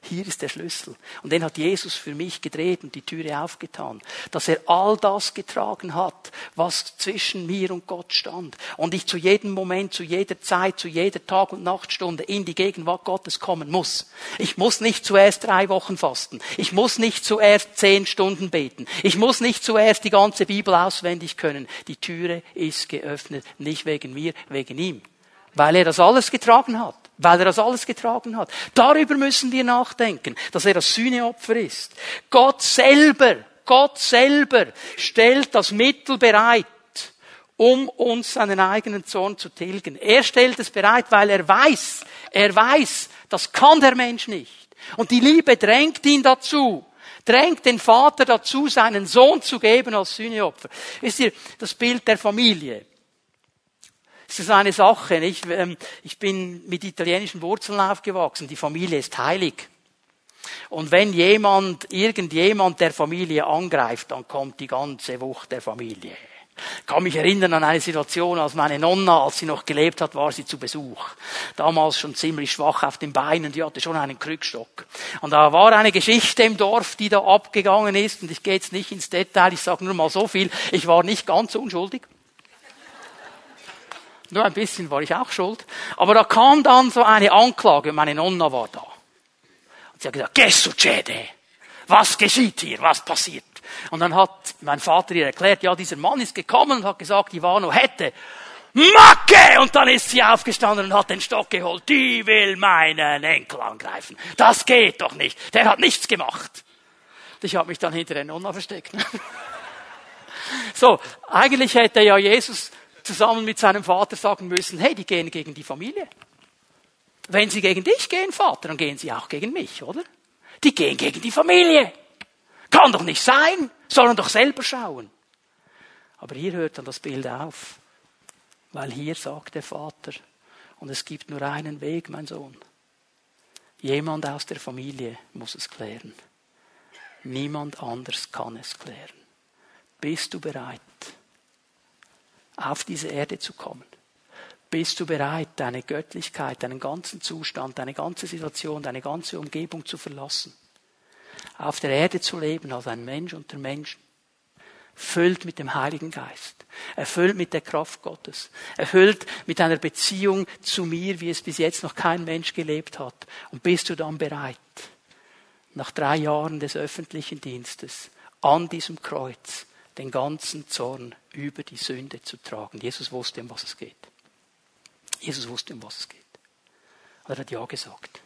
[SPEAKER 1] Hier ist der Schlüssel. Und den hat Jesus für mich gedreht und die Türe aufgetan. Dass er all das getragen hat, was zwischen mir und Gott stand. Und ich zu jedem Moment, zu jeder Zeit, zu jeder Tag- und Nachtstunde in die Gegenwart Gottes kommen muss. Ich muss nicht zuerst drei Wochen fasten. Ich muss nicht zuerst zehn Stunden beten. Ich muss nicht zuerst die ganze Bibel auswendig können. Die Türe ist geöffnet. Nicht wegen mir, wegen ihm. Weil er das alles getragen hat. Weil er das alles getragen hat. Darüber müssen wir nachdenken, dass er das Sühneopfer ist. Gott selber, Gott selber stellt das Mittel bereit, um uns seinen eigenen Zorn zu tilgen. Er stellt es bereit, weil er weiß, er weiß, das kann der Mensch nicht. Und die Liebe drängt ihn dazu, drängt den Vater dazu, seinen Sohn zu geben als Sühneopfer. Wisst ihr, das Bild der Familie. Ist eine Sache. Ich, ähm, ich bin mit italienischen Wurzeln aufgewachsen. Die Familie ist heilig. Und wenn jemand, irgendjemand der Familie angreift, dann kommt die ganze Wucht der Familie. Ich kann mich erinnern an eine Situation, als meine Nonna, als sie noch gelebt hat, war sie zu Besuch. Damals schon ziemlich schwach auf den Beinen, die hatte schon einen Krückstock. Und da war eine Geschichte im Dorf, die da abgegangen ist, und ich gehe jetzt nicht ins Detail, ich sage nur mal so viel, ich war nicht ganz unschuldig. Nur ein bisschen war ich auch schuld. Aber da kam dann so eine Anklage, meine Nonna war da. Und sie hat gesagt, che succede? Was geschieht hier? Was passiert? Und dann hat mein Vater ihr erklärt, ja, dieser Mann ist gekommen und hat gesagt, Ivano hätte Macke! Und dann ist sie aufgestanden und hat den Stock geholt. Die will meinen Enkel angreifen. Das geht doch nicht. Der hat nichts gemacht. Ich habe mich dann hinter der Nonna versteckt. so, eigentlich hätte ja Jesus zusammen mit seinem Vater sagen müssen, hey, die gehen gegen die Familie. Wenn sie gegen dich gehen, Vater, dann gehen sie auch gegen mich, oder? Die gehen gegen die Familie. Kann doch nicht sein, sollen doch selber schauen. Aber hier hört dann das Bild auf, weil hier sagt der Vater, und es gibt nur einen Weg, mein Sohn. Jemand aus der Familie muss es klären. Niemand anders kann es klären. Bist du bereit, auf diese Erde zu kommen? Bist du bereit, deine Göttlichkeit, deinen ganzen Zustand, deine ganze Situation, deine ganze Umgebung zu verlassen? Auf der Erde zu leben als ein Mensch unter Menschen? Erfüllt mit dem Heiligen Geist. Erfüllt mit der Kraft Gottes. Erfüllt mit einer Beziehung zu mir, wie es bis jetzt noch kein Mensch gelebt hat. Und bist du dann bereit, nach drei Jahren des öffentlichen Dienstes an diesem Kreuz den ganzen Zorn über die Sünde zu tragen? Jesus wusste, um was es geht. Jesus wusste, um was es geht. er hat Ja gesagt.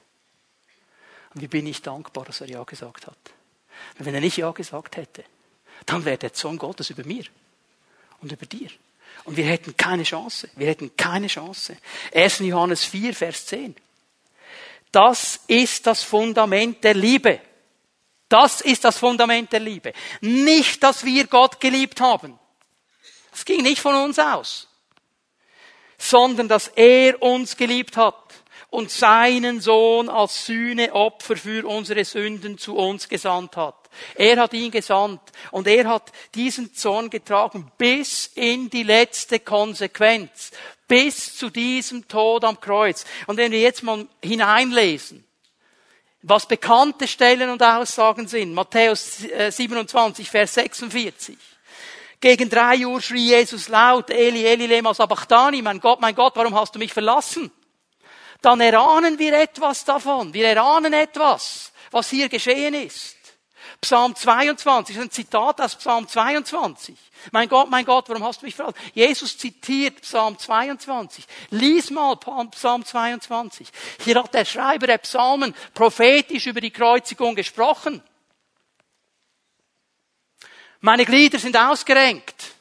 [SPEAKER 1] Und wie bin ich dankbar, dass er Ja gesagt hat. wenn er nicht Ja gesagt hätte, dann wäre der Zorn Gottes über mir und über dir. Und wir hätten keine Chance. Wir hätten keine Chance. 1. Johannes 4, Vers 10. Das ist das Fundament der Liebe. Das ist das Fundament der Liebe. Nicht, dass wir Gott geliebt haben. Es ging nicht von uns aus sondern dass er uns geliebt hat und seinen Sohn als Sühneopfer für unsere Sünden zu uns gesandt hat. Er hat ihn gesandt und er hat diesen Zorn getragen bis in die letzte Konsequenz, bis zu diesem Tod am Kreuz. Und wenn wir jetzt mal hineinlesen, was bekannte Stellen und Aussagen sind, Matthäus 27, äh, Vers 46. Gegen drei Uhr schrie Jesus laut, Eli, Eli, lema sabachthani, mein Gott, mein Gott, warum hast du mich verlassen? Dann erahnen wir etwas davon. Wir erahnen etwas, was hier geschehen ist. Psalm 22, das ist ein Zitat aus Psalm 22. Mein Gott, mein Gott, warum hast du mich verlassen? Jesus zitiert Psalm 22. Lies mal Psalm 22. Hier hat der Schreiber der Psalmen prophetisch über die Kreuzigung gesprochen. Meine Glieder sind ausgerenkt.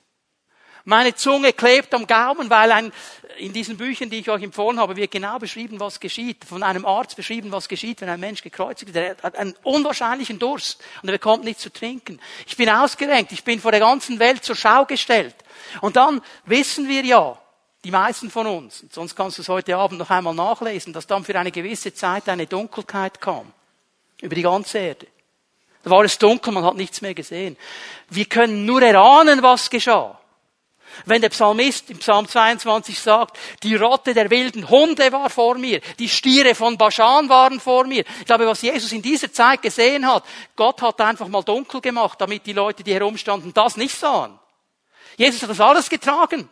[SPEAKER 1] Meine Zunge klebt am Gaumen, weil ein, in diesen Büchern, die ich euch empfohlen habe, wird genau beschrieben, was geschieht. Von einem Arzt beschrieben, was geschieht, wenn ein Mensch gekreuzigt wird. Er hat einen unwahrscheinlichen Durst und er bekommt nichts zu trinken. Ich bin ausgerenkt. Ich bin vor der ganzen Welt zur Schau gestellt. Und dann wissen wir ja, die meisten von uns, sonst kannst du es heute Abend noch einmal nachlesen, dass dann für eine gewisse Zeit eine Dunkelheit kam. Über die ganze Erde. Da war es dunkel, man hat nichts mehr gesehen. Wir können nur erahnen, was geschah. Wenn der Psalmist im Psalm 22 sagt, die Rotte der wilden Hunde war vor mir, die Stiere von Baschan waren vor mir. Ich glaube, was Jesus in dieser Zeit gesehen hat, Gott hat einfach mal dunkel gemacht, damit die Leute, die herumstanden, das nicht sahen. Jesus hat das alles getragen.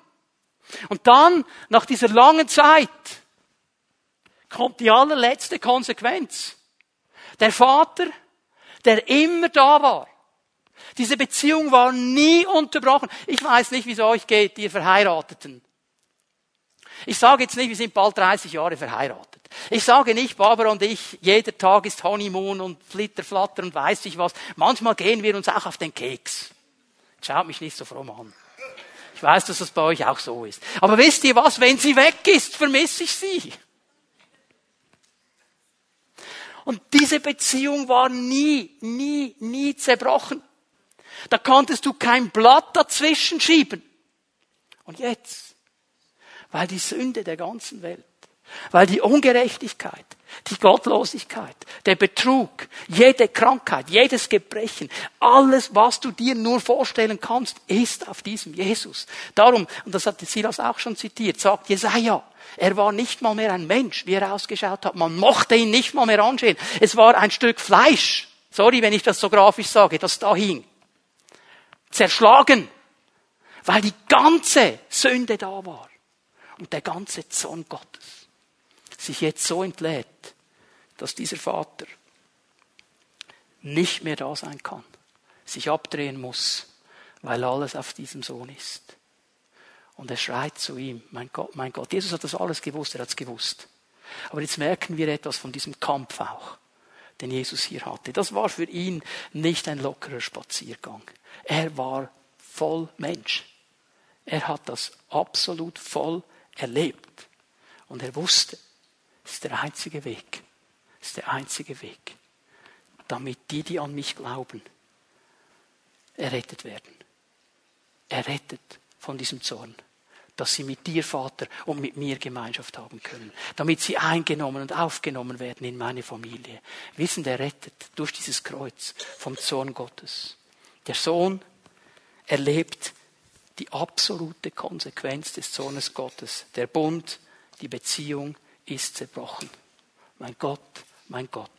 [SPEAKER 1] Und dann, nach dieser langen Zeit, kommt die allerletzte Konsequenz. Der Vater der immer da war. Diese Beziehung war nie unterbrochen. Ich weiß nicht, wie es euch geht, ihr Verheirateten. Ich sage jetzt nicht, wir sind bald 30 Jahre verheiratet. Ich sage nicht, Barbara und ich, jeder Tag ist Honeymoon und Flitter, Flatter und weiß ich was. Manchmal gehen wir uns auch auf den Keks. Schaut mich nicht so fromm an. Ich weiß, dass das bei euch auch so ist. Aber wisst ihr was? Wenn sie weg ist, vermisse ich sie. Und diese Beziehung war nie, nie, nie zerbrochen. Da konntest du kein Blatt dazwischen schieben. Und jetzt, weil die Sünde der ganzen Welt, weil die Ungerechtigkeit, die Gottlosigkeit, der Betrug, jede Krankheit, jedes Gebrechen, alles, was du dir nur vorstellen kannst, ist auf diesem Jesus. Darum, und das hat Silas auch schon zitiert, sagt Jesaja, er war nicht mal mehr ein Mensch, wie er ausgeschaut hat. Man mochte ihn nicht mal mehr ansehen. Es war ein Stück Fleisch. Sorry, wenn ich das so grafisch sage, das da hing. Zerschlagen. Weil die ganze Sünde da war. Und der ganze Zorn Gottes sich jetzt so entlädt, dass dieser Vater nicht mehr da sein kann, sich abdrehen muss, weil alles auf diesem Sohn ist. Und er schreit zu ihm, mein Gott, mein Gott. Jesus hat das alles gewusst, er hat es gewusst. Aber jetzt merken wir etwas von diesem Kampf auch, den Jesus hier hatte. Das war für ihn nicht ein lockerer Spaziergang. Er war voll Mensch. Er hat das absolut voll erlebt. Und er wusste, es ist der einzige Weg. Es ist der einzige Weg. Damit die, die an mich glauben, errettet werden. Errettet von diesem Zorn dass sie mit dir, Vater, und mit mir Gemeinschaft haben können, damit sie eingenommen und aufgenommen werden in meine Familie. Wir sind errettet durch dieses Kreuz vom Zorn Gottes. Der Sohn erlebt die absolute Konsequenz des Zornes Gottes. Der Bund, die Beziehung ist zerbrochen. Mein Gott, mein Gott,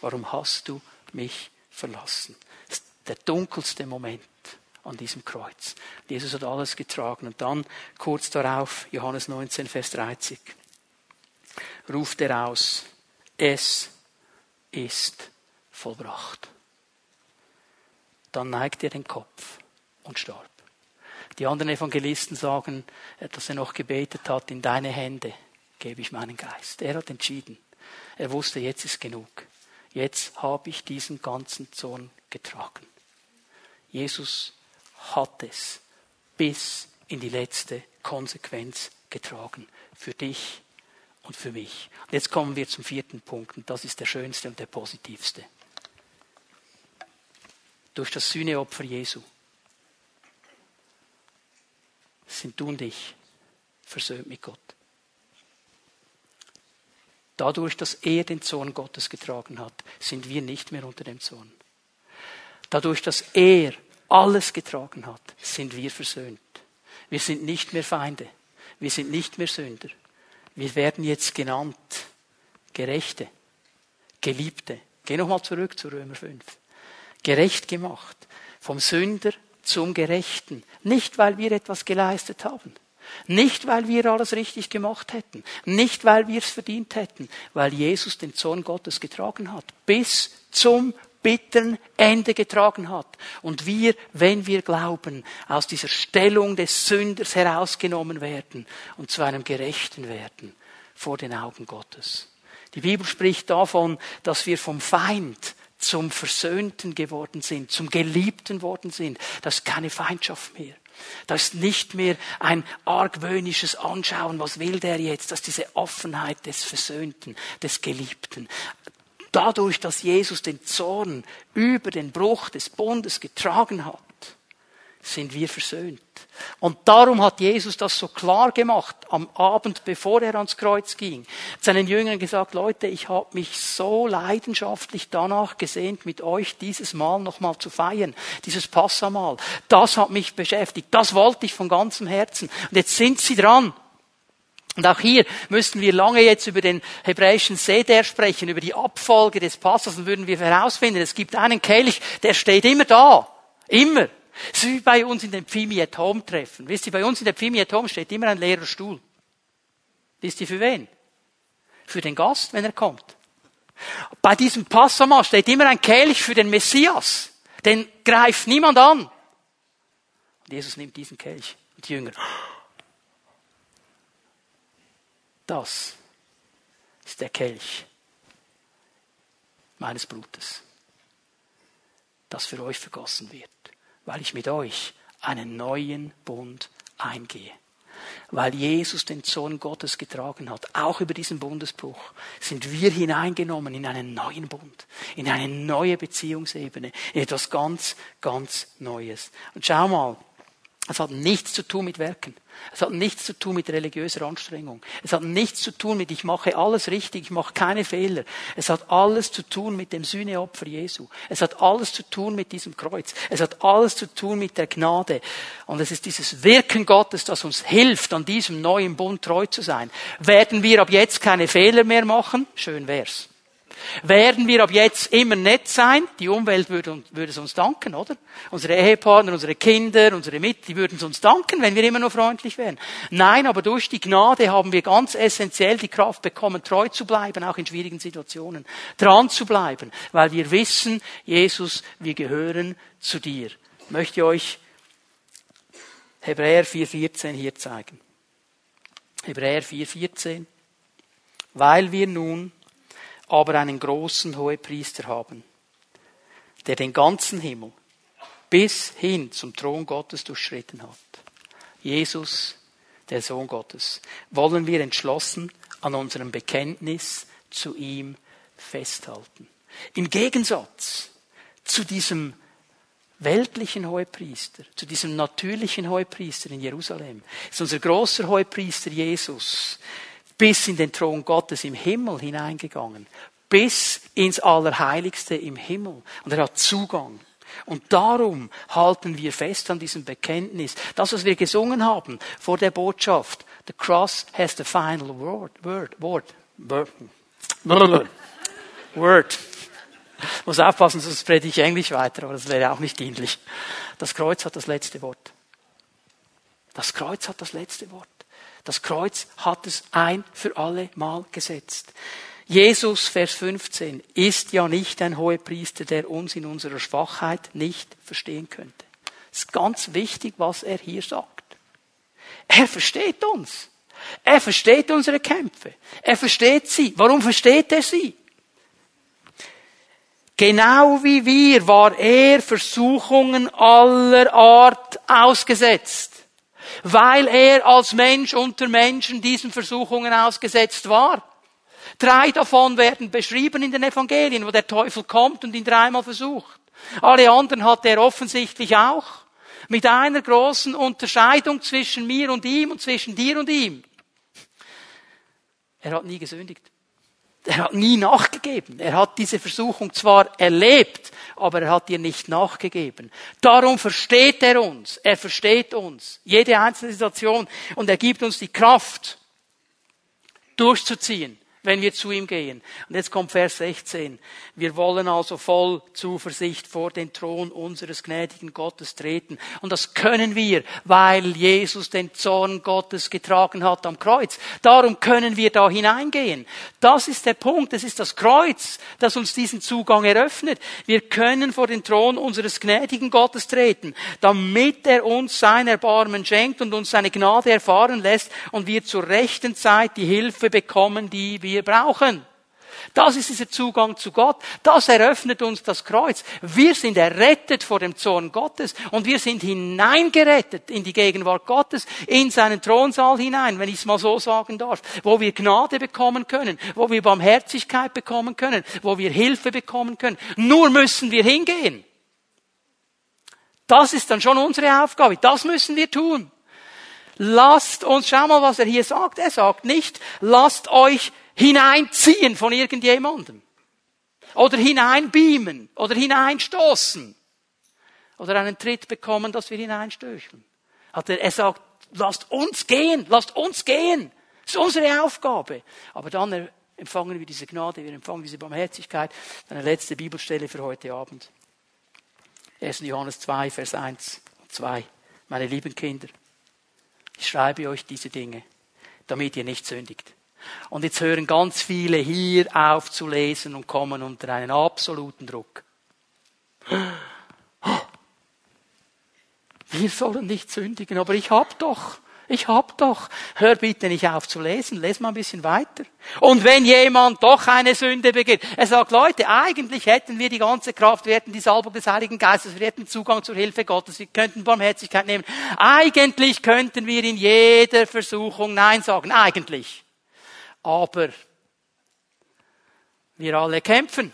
[SPEAKER 1] warum hast du mich verlassen? Das ist der dunkelste Moment an diesem Kreuz. Jesus hat alles getragen. Und dann kurz darauf, Johannes 19, Vers 30, ruft er aus, es ist vollbracht. Dann neigt er den Kopf und starb. Die anderen Evangelisten sagen, dass er noch gebetet hat, in deine Hände gebe ich meinen Geist. Er hat entschieden. Er wusste, jetzt ist genug. Jetzt habe ich diesen ganzen Zorn getragen. Jesus hat es bis in die letzte Konsequenz getragen. Für dich und für mich. Und jetzt kommen wir zum vierten Punkt und das ist der schönste und der positivste. Durch das Sühneopfer Jesu sind du und ich versöhnt mit Gott. Dadurch, dass er den Zorn Gottes getragen hat, sind wir nicht mehr unter dem Zorn. Dadurch, dass er alles getragen hat, sind wir versöhnt. Wir sind nicht mehr Feinde. Wir sind nicht mehr Sünder. Wir werden jetzt genannt Gerechte, Geliebte. Geh nochmal zurück zu Römer 5. Gerecht gemacht. Vom Sünder zum Gerechten. Nicht, weil wir etwas geleistet haben. Nicht, weil wir alles richtig gemacht hätten. Nicht, weil wir es verdient hätten. Weil Jesus den Zorn Gottes getragen hat. Bis zum bitteren Ende getragen hat. Und wir, wenn wir glauben, aus dieser Stellung des Sünders herausgenommen werden und zu einem Gerechten werden vor den Augen Gottes. Die Bibel spricht davon, dass wir vom Feind zum Versöhnten geworden sind, zum Geliebten worden sind. Das ist keine Feindschaft mehr. Das ist nicht mehr ein argwöhnisches Anschauen, was will der jetzt, das ist diese Offenheit des Versöhnten, des Geliebten. Dadurch, dass Jesus den Zorn über den Bruch des Bundes getragen hat, sind wir versöhnt. Und darum hat Jesus das so klar gemacht am Abend, bevor er ans Kreuz ging. Seinen Jüngern gesagt, Leute, ich habe mich so leidenschaftlich danach gesehnt, mit euch dieses Mal nochmal zu feiern, dieses Passamal. Das hat mich beschäftigt, das wollte ich von ganzem Herzen. Und jetzt sind sie dran. Und auch hier müssten wir lange jetzt über den hebräischen Seder sprechen, über die Abfolge des Passers, und würden wir herausfinden, es gibt einen Kelch, der steht immer da. Immer. So wie bei uns in den Pfimi at Home Treffen. Wisst ihr, bei uns in der Pfimi at Home steht immer ein leerer Stuhl. Wisst ihr für wen? Für den Gast, wenn er kommt. Bei diesem Passama steht immer ein Kelch für den Messias. Den greift niemand an. Und Jesus nimmt diesen Kelch. Und die Jünger, das ist der Kelch meines Blutes, das für euch vergossen wird, weil ich mit euch einen neuen Bund eingehe. weil Jesus den Sohn Gottes getragen hat, auch über diesen Bundesbruch, sind wir hineingenommen in einen neuen Bund, in eine neue Beziehungsebene, in etwas ganz, ganz Neues. Und schau mal, es hat nichts zu tun mit Werken. Es hat nichts zu tun mit religiöser Anstrengung. Es hat nichts zu tun mit, ich mache alles richtig, ich mache keine Fehler. Es hat alles zu tun mit dem Sühneopfer Jesu. Es hat alles zu tun mit diesem Kreuz. Es hat alles zu tun mit der Gnade. Und es ist dieses Wirken Gottes, das uns hilft, an diesem neuen Bund treu zu sein. Werden wir ab jetzt keine Fehler mehr machen? Schön wär's. Werden wir ab jetzt immer nett sein? Die Umwelt würde, würde es uns danken, oder? Unsere Ehepartner, unsere Kinder, unsere Mit, die würden es uns danken, wenn wir immer nur freundlich wären. Nein, aber durch die Gnade haben wir ganz essentiell die Kraft bekommen, treu zu bleiben, auch in schwierigen Situationen. Dran zu bleiben, weil wir wissen, Jesus, wir gehören zu dir. Ich möchte euch Hebräer 4,14 hier zeigen. Hebräer 4,14. Weil wir nun aber einen großen Hohepriester haben, der den ganzen Himmel bis hin zum Thron Gottes durchschritten hat. Jesus, der Sohn Gottes, wollen wir entschlossen an unserem Bekenntnis zu ihm festhalten. Im Gegensatz zu diesem weltlichen Hohepriester, zu diesem natürlichen Hohepriester in Jerusalem, ist unser großer Hohepriester Jesus bis in den Thron Gottes im Himmel hineingegangen, bis ins Allerheiligste im Himmel. Und er hat Zugang. Und darum halten wir fest an diesem Bekenntnis. Das, was wir gesungen haben vor der Botschaft. The cross has the final word. Word. Word. Word. word. Muss aufpassen, sonst predige ich Englisch weiter, aber das wäre auch nicht dienlich. Das Kreuz hat das letzte Wort. Das Kreuz hat das letzte Wort. Das Kreuz hat es ein für alle Mal gesetzt. Jesus, Vers 15, ist ja nicht ein Hohepriester, der uns in unserer Schwachheit nicht verstehen könnte. Es ist ganz wichtig, was er hier sagt. Er versteht uns. Er versteht unsere Kämpfe. Er versteht sie. Warum versteht er sie? Genau wie wir war er Versuchungen aller Art ausgesetzt weil er als Mensch unter Menschen diesen Versuchungen ausgesetzt war. Drei davon werden beschrieben in den Evangelien, wo der Teufel kommt und ihn dreimal versucht. Alle anderen hat er offensichtlich auch. Mit einer großen Unterscheidung zwischen mir und ihm und zwischen dir und ihm. Er hat nie gesündigt. Er hat nie nachgegeben. Er hat diese Versuchung zwar erlebt, aber er hat ihr nicht nachgegeben. Darum versteht er uns. Er versteht uns. Jede einzelne Situation. Und er gibt uns die Kraft, durchzuziehen wenn wir zu ihm gehen. Und jetzt kommt Vers 16. Wir wollen also voll Zuversicht vor den Thron unseres gnädigen Gottes treten. Und das können wir, weil Jesus den Zorn Gottes getragen hat am Kreuz. Darum können wir da hineingehen. Das ist der Punkt. Es ist das Kreuz, das uns diesen Zugang eröffnet. Wir können vor den Thron unseres gnädigen Gottes treten, damit er uns sein Erbarmen schenkt und uns seine Gnade erfahren lässt und wir zur rechten Zeit die Hilfe bekommen, die wir wir brauchen. Das ist dieser Zugang zu Gott. Das eröffnet uns das Kreuz. Wir sind errettet vor dem Zorn Gottes und wir sind hineingerettet in die Gegenwart Gottes, in seinen Thronsaal hinein, wenn ich es mal so sagen darf, wo wir Gnade bekommen können, wo wir Barmherzigkeit bekommen können, wo wir Hilfe bekommen können. Nur müssen wir hingehen. Das ist dann schon unsere Aufgabe. Das müssen wir tun. Lasst uns, schau mal, was er hier sagt. Er sagt nicht, lasst euch hineinziehen von irgendjemandem. Oder hineinbeamen. Oder hineinstoßen. Oder einen Tritt bekommen, dass wir hineinstöcheln. Er sagt, lasst uns gehen, lasst uns gehen. Das ist unsere Aufgabe. Aber dann empfangen wir diese Gnade, wir empfangen diese Barmherzigkeit. Eine letzte Bibelstelle für heute Abend. 1. Johannes 2, Vers 1 und 2. Meine lieben Kinder, ich schreibe euch diese Dinge, damit ihr nicht sündigt. Und jetzt hören ganz viele hier auf zu lesen und kommen unter einen absoluten Druck. Wir sollen nicht sündigen, aber ich hab doch, Ich hab doch. Hör bitte nicht auf zu lesen. Les mal ein bisschen weiter. Und wenn jemand doch eine Sünde begeht, er sagt, Leute, eigentlich hätten wir die ganze Kraft, wir hätten die Salbung des Heiligen Geistes, wir hätten Zugang zur Hilfe Gottes, wir könnten Barmherzigkeit nehmen. Eigentlich könnten wir in jeder Versuchung Nein sagen. Eigentlich. Aber wir alle kämpfen.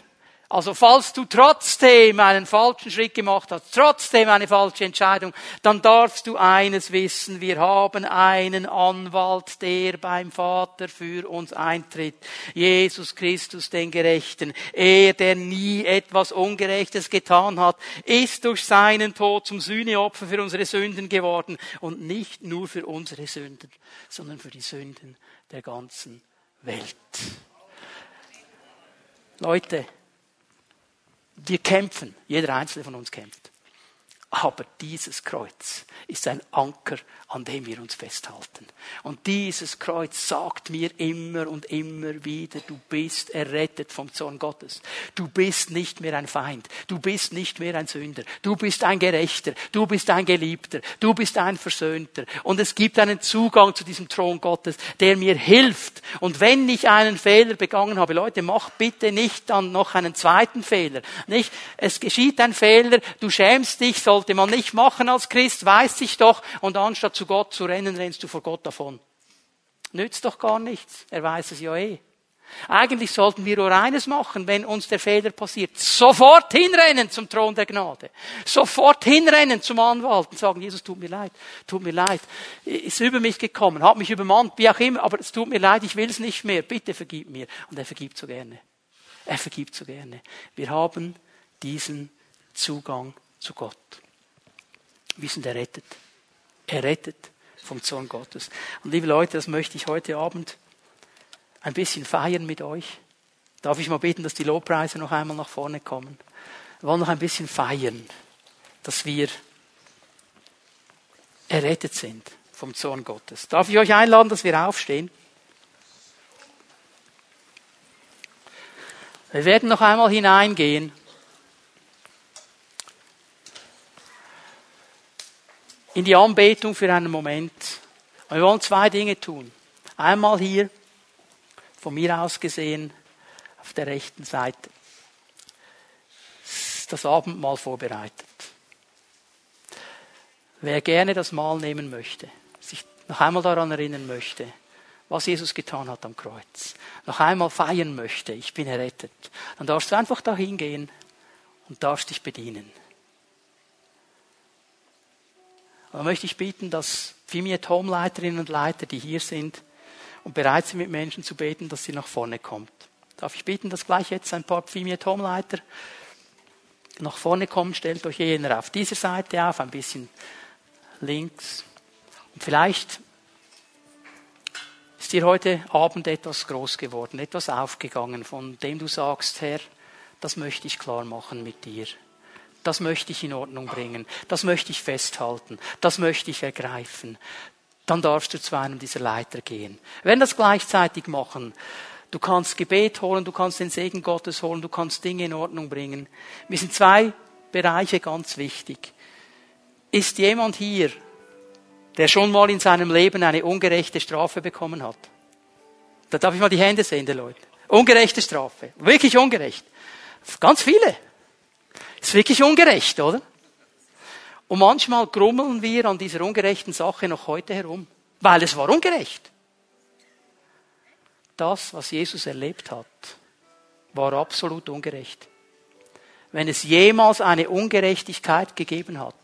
[SPEAKER 1] Also falls du trotzdem einen falschen Schritt gemacht hast, trotzdem eine falsche Entscheidung, dann darfst du eines wissen, wir haben einen Anwalt, der beim Vater für uns eintritt. Jesus Christus, den Gerechten. Er, der nie etwas Ungerechtes getan hat, ist durch seinen Tod zum Sühneopfer für unsere Sünden geworden. Und nicht nur für unsere Sünden, sondern für die Sünden der ganzen Welt. Leute, wir kämpfen, jeder einzelne von uns kämpft. Aber dieses Kreuz ist ein Anker, an dem wir uns festhalten. Und dieses Kreuz sagt mir immer und immer wieder, du bist errettet vom Zorn Gottes. Du bist nicht mehr ein Feind. Du bist nicht mehr ein Sünder. Du bist ein Gerechter. Du bist ein Geliebter. Du bist ein Versöhnter. Und es gibt einen Zugang zu diesem Thron Gottes, der mir hilft. Und wenn ich einen Fehler begangen habe, Leute, mach bitte nicht dann noch einen zweiten Fehler. Nicht? Es geschieht ein Fehler, du schämst dich, so sollte man nicht machen als Christ, weiß ich doch, und anstatt zu Gott zu rennen, rennst du vor Gott davon. Nützt doch gar nichts. Er weiß es ja eh. Eigentlich sollten wir nur eines machen, wenn uns der Fehler passiert. Sofort hinrennen zum Thron der Gnade. Sofort hinrennen zum Anwalt und sagen, Jesus, tut mir leid, tut mir leid. Ist über mich gekommen, hat mich übermannt, wie auch immer, aber es tut mir leid, ich will es nicht mehr. Bitte vergib mir. Und er vergibt so gerne. Er vergibt so gerne. Wir haben diesen Zugang zu Gott. Wir sind errettet. Errettet vom Zorn Gottes. Und liebe Leute, das möchte ich heute Abend ein bisschen feiern mit euch. Darf ich mal beten, dass die Lobpreise noch einmal nach vorne kommen? Wir wollen noch ein bisschen feiern, dass wir errettet sind vom Zorn Gottes. Darf ich euch einladen, dass wir aufstehen? Wir werden noch einmal hineingehen in die Anbetung für einen Moment. Wir wollen zwei Dinge tun. Einmal hier, von mir aus gesehen, auf der rechten Seite, das Abendmahl vorbereitet. Wer gerne das Mahl nehmen möchte, sich noch einmal daran erinnern möchte, was Jesus getan hat am Kreuz, noch einmal feiern möchte, ich bin errettet, dann darfst du einfach dahin gehen und darfst dich bedienen. Da möchte ich bitten, dass Fimiet Home-Leiterinnen und Leiter, die hier sind und bereit sind, mit Menschen zu beten, dass sie nach vorne kommt. Darf ich bitten, dass gleich jetzt ein paar Fimiet Home-Leiter nach vorne kommen? Stellt euch jener auf dieser Seite auf, ein bisschen links. Und vielleicht ist dir heute Abend etwas groß geworden, etwas aufgegangen, von dem du sagst, Herr, das möchte ich klar machen mit dir das möchte ich in Ordnung bringen, das möchte ich festhalten, das möchte ich ergreifen, dann darfst du zu einem dieser Leiter gehen. Werden das gleichzeitig machen. Du kannst Gebet holen, du kannst den Segen Gottes holen, du kannst Dinge in Ordnung bringen. Mir sind zwei Bereiche ganz wichtig. Ist jemand hier, der schon mal in seinem Leben eine ungerechte Strafe bekommen hat? Da darf ich mal die Hände sehen, der Leute. Ungerechte Strafe. Wirklich ungerecht. Ganz viele. Ist wirklich ungerecht, oder? Und manchmal grummeln wir an dieser ungerechten Sache noch heute herum, weil es war ungerecht. Das, was Jesus erlebt hat, war absolut ungerecht. Wenn es jemals eine Ungerechtigkeit gegeben hat,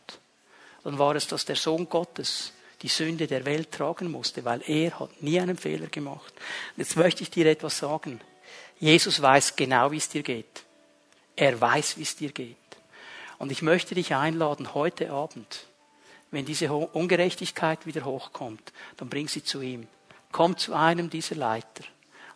[SPEAKER 1] dann war es, dass der Sohn Gottes die Sünde der Welt tragen musste, weil er hat nie einen Fehler gemacht. Jetzt möchte ich dir etwas sagen. Jesus weiß genau, wie es dir geht. Er weiß, wie es dir geht. Und ich möchte dich einladen, heute Abend, wenn diese Ungerechtigkeit wieder hochkommt, dann bring sie zu ihm. Komm zu einem dieser Leiter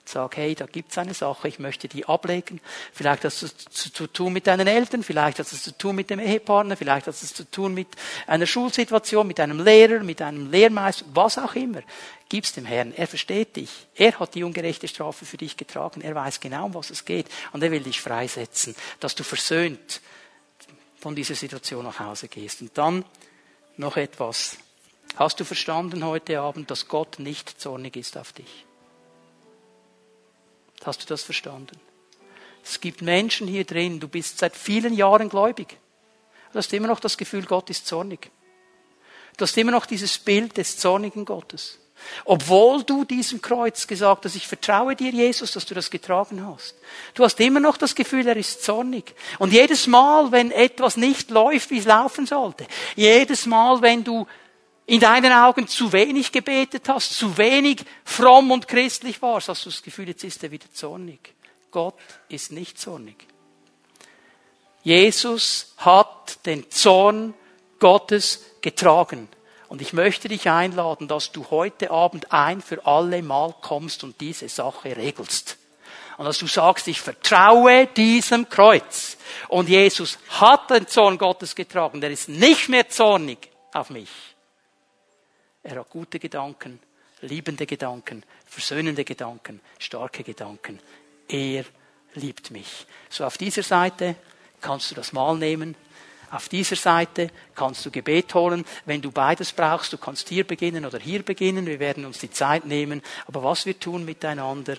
[SPEAKER 1] und sag, hey, da gibt's eine Sache, ich möchte die ablegen. Vielleicht hat es zu tun mit deinen Eltern, vielleicht hat es zu tun mit dem Ehepartner, vielleicht hat es zu tun mit einer Schulsituation, mit einem Lehrer, mit einem Lehrmeister, was auch immer. Gib's dem Herrn. Er versteht dich. Er hat die ungerechte Strafe für dich getragen. Er weiß genau, um was es geht. Und er will dich freisetzen, dass du versöhnt von dieser Situation nach Hause gehst. Und dann noch etwas. Hast du verstanden heute Abend, dass Gott nicht zornig ist auf dich? Hast du das verstanden? Es gibt Menschen hier drin, du bist seit vielen Jahren gläubig. Du hast immer noch das Gefühl, Gott ist zornig. Du hast immer noch dieses Bild des zornigen Gottes. Obwohl du diesem Kreuz gesagt hast, ich vertraue dir, Jesus, dass du das getragen hast. Du hast immer noch das Gefühl, er ist zornig. Und jedes Mal, wenn etwas nicht läuft, wie es laufen sollte, jedes Mal, wenn du in deinen Augen zu wenig gebetet hast, zu wenig fromm und christlich warst, hast du das Gefühl, jetzt ist er wieder zornig. Gott ist nicht zornig. Jesus hat den Zorn Gottes getragen. Und ich möchte dich einladen, dass du heute Abend ein für alle Mal kommst und diese Sache regelst. Und dass du sagst, ich vertraue diesem Kreuz. Und Jesus hat den Zorn Gottes getragen. Der ist nicht mehr zornig auf mich. Er hat gute Gedanken, liebende Gedanken, versöhnende Gedanken, starke Gedanken. Er liebt mich. So auf dieser Seite kannst du das Mal nehmen. Auf dieser Seite kannst du Gebet holen. Wenn du beides brauchst, du kannst hier beginnen oder hier beginnen. Wir werden uns die Zeit nehmen. Aber was wir tun miteinander,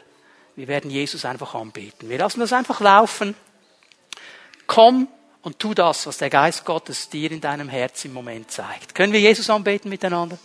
[SPEAKER 1] wir werden Jesus einfach anbeten. Wir lassen das einfach laufen. Komm und tu das, was der Geist Gottes dir in deinem Herz im Moment zeigt. Können wir Jesus anbeten miteinander?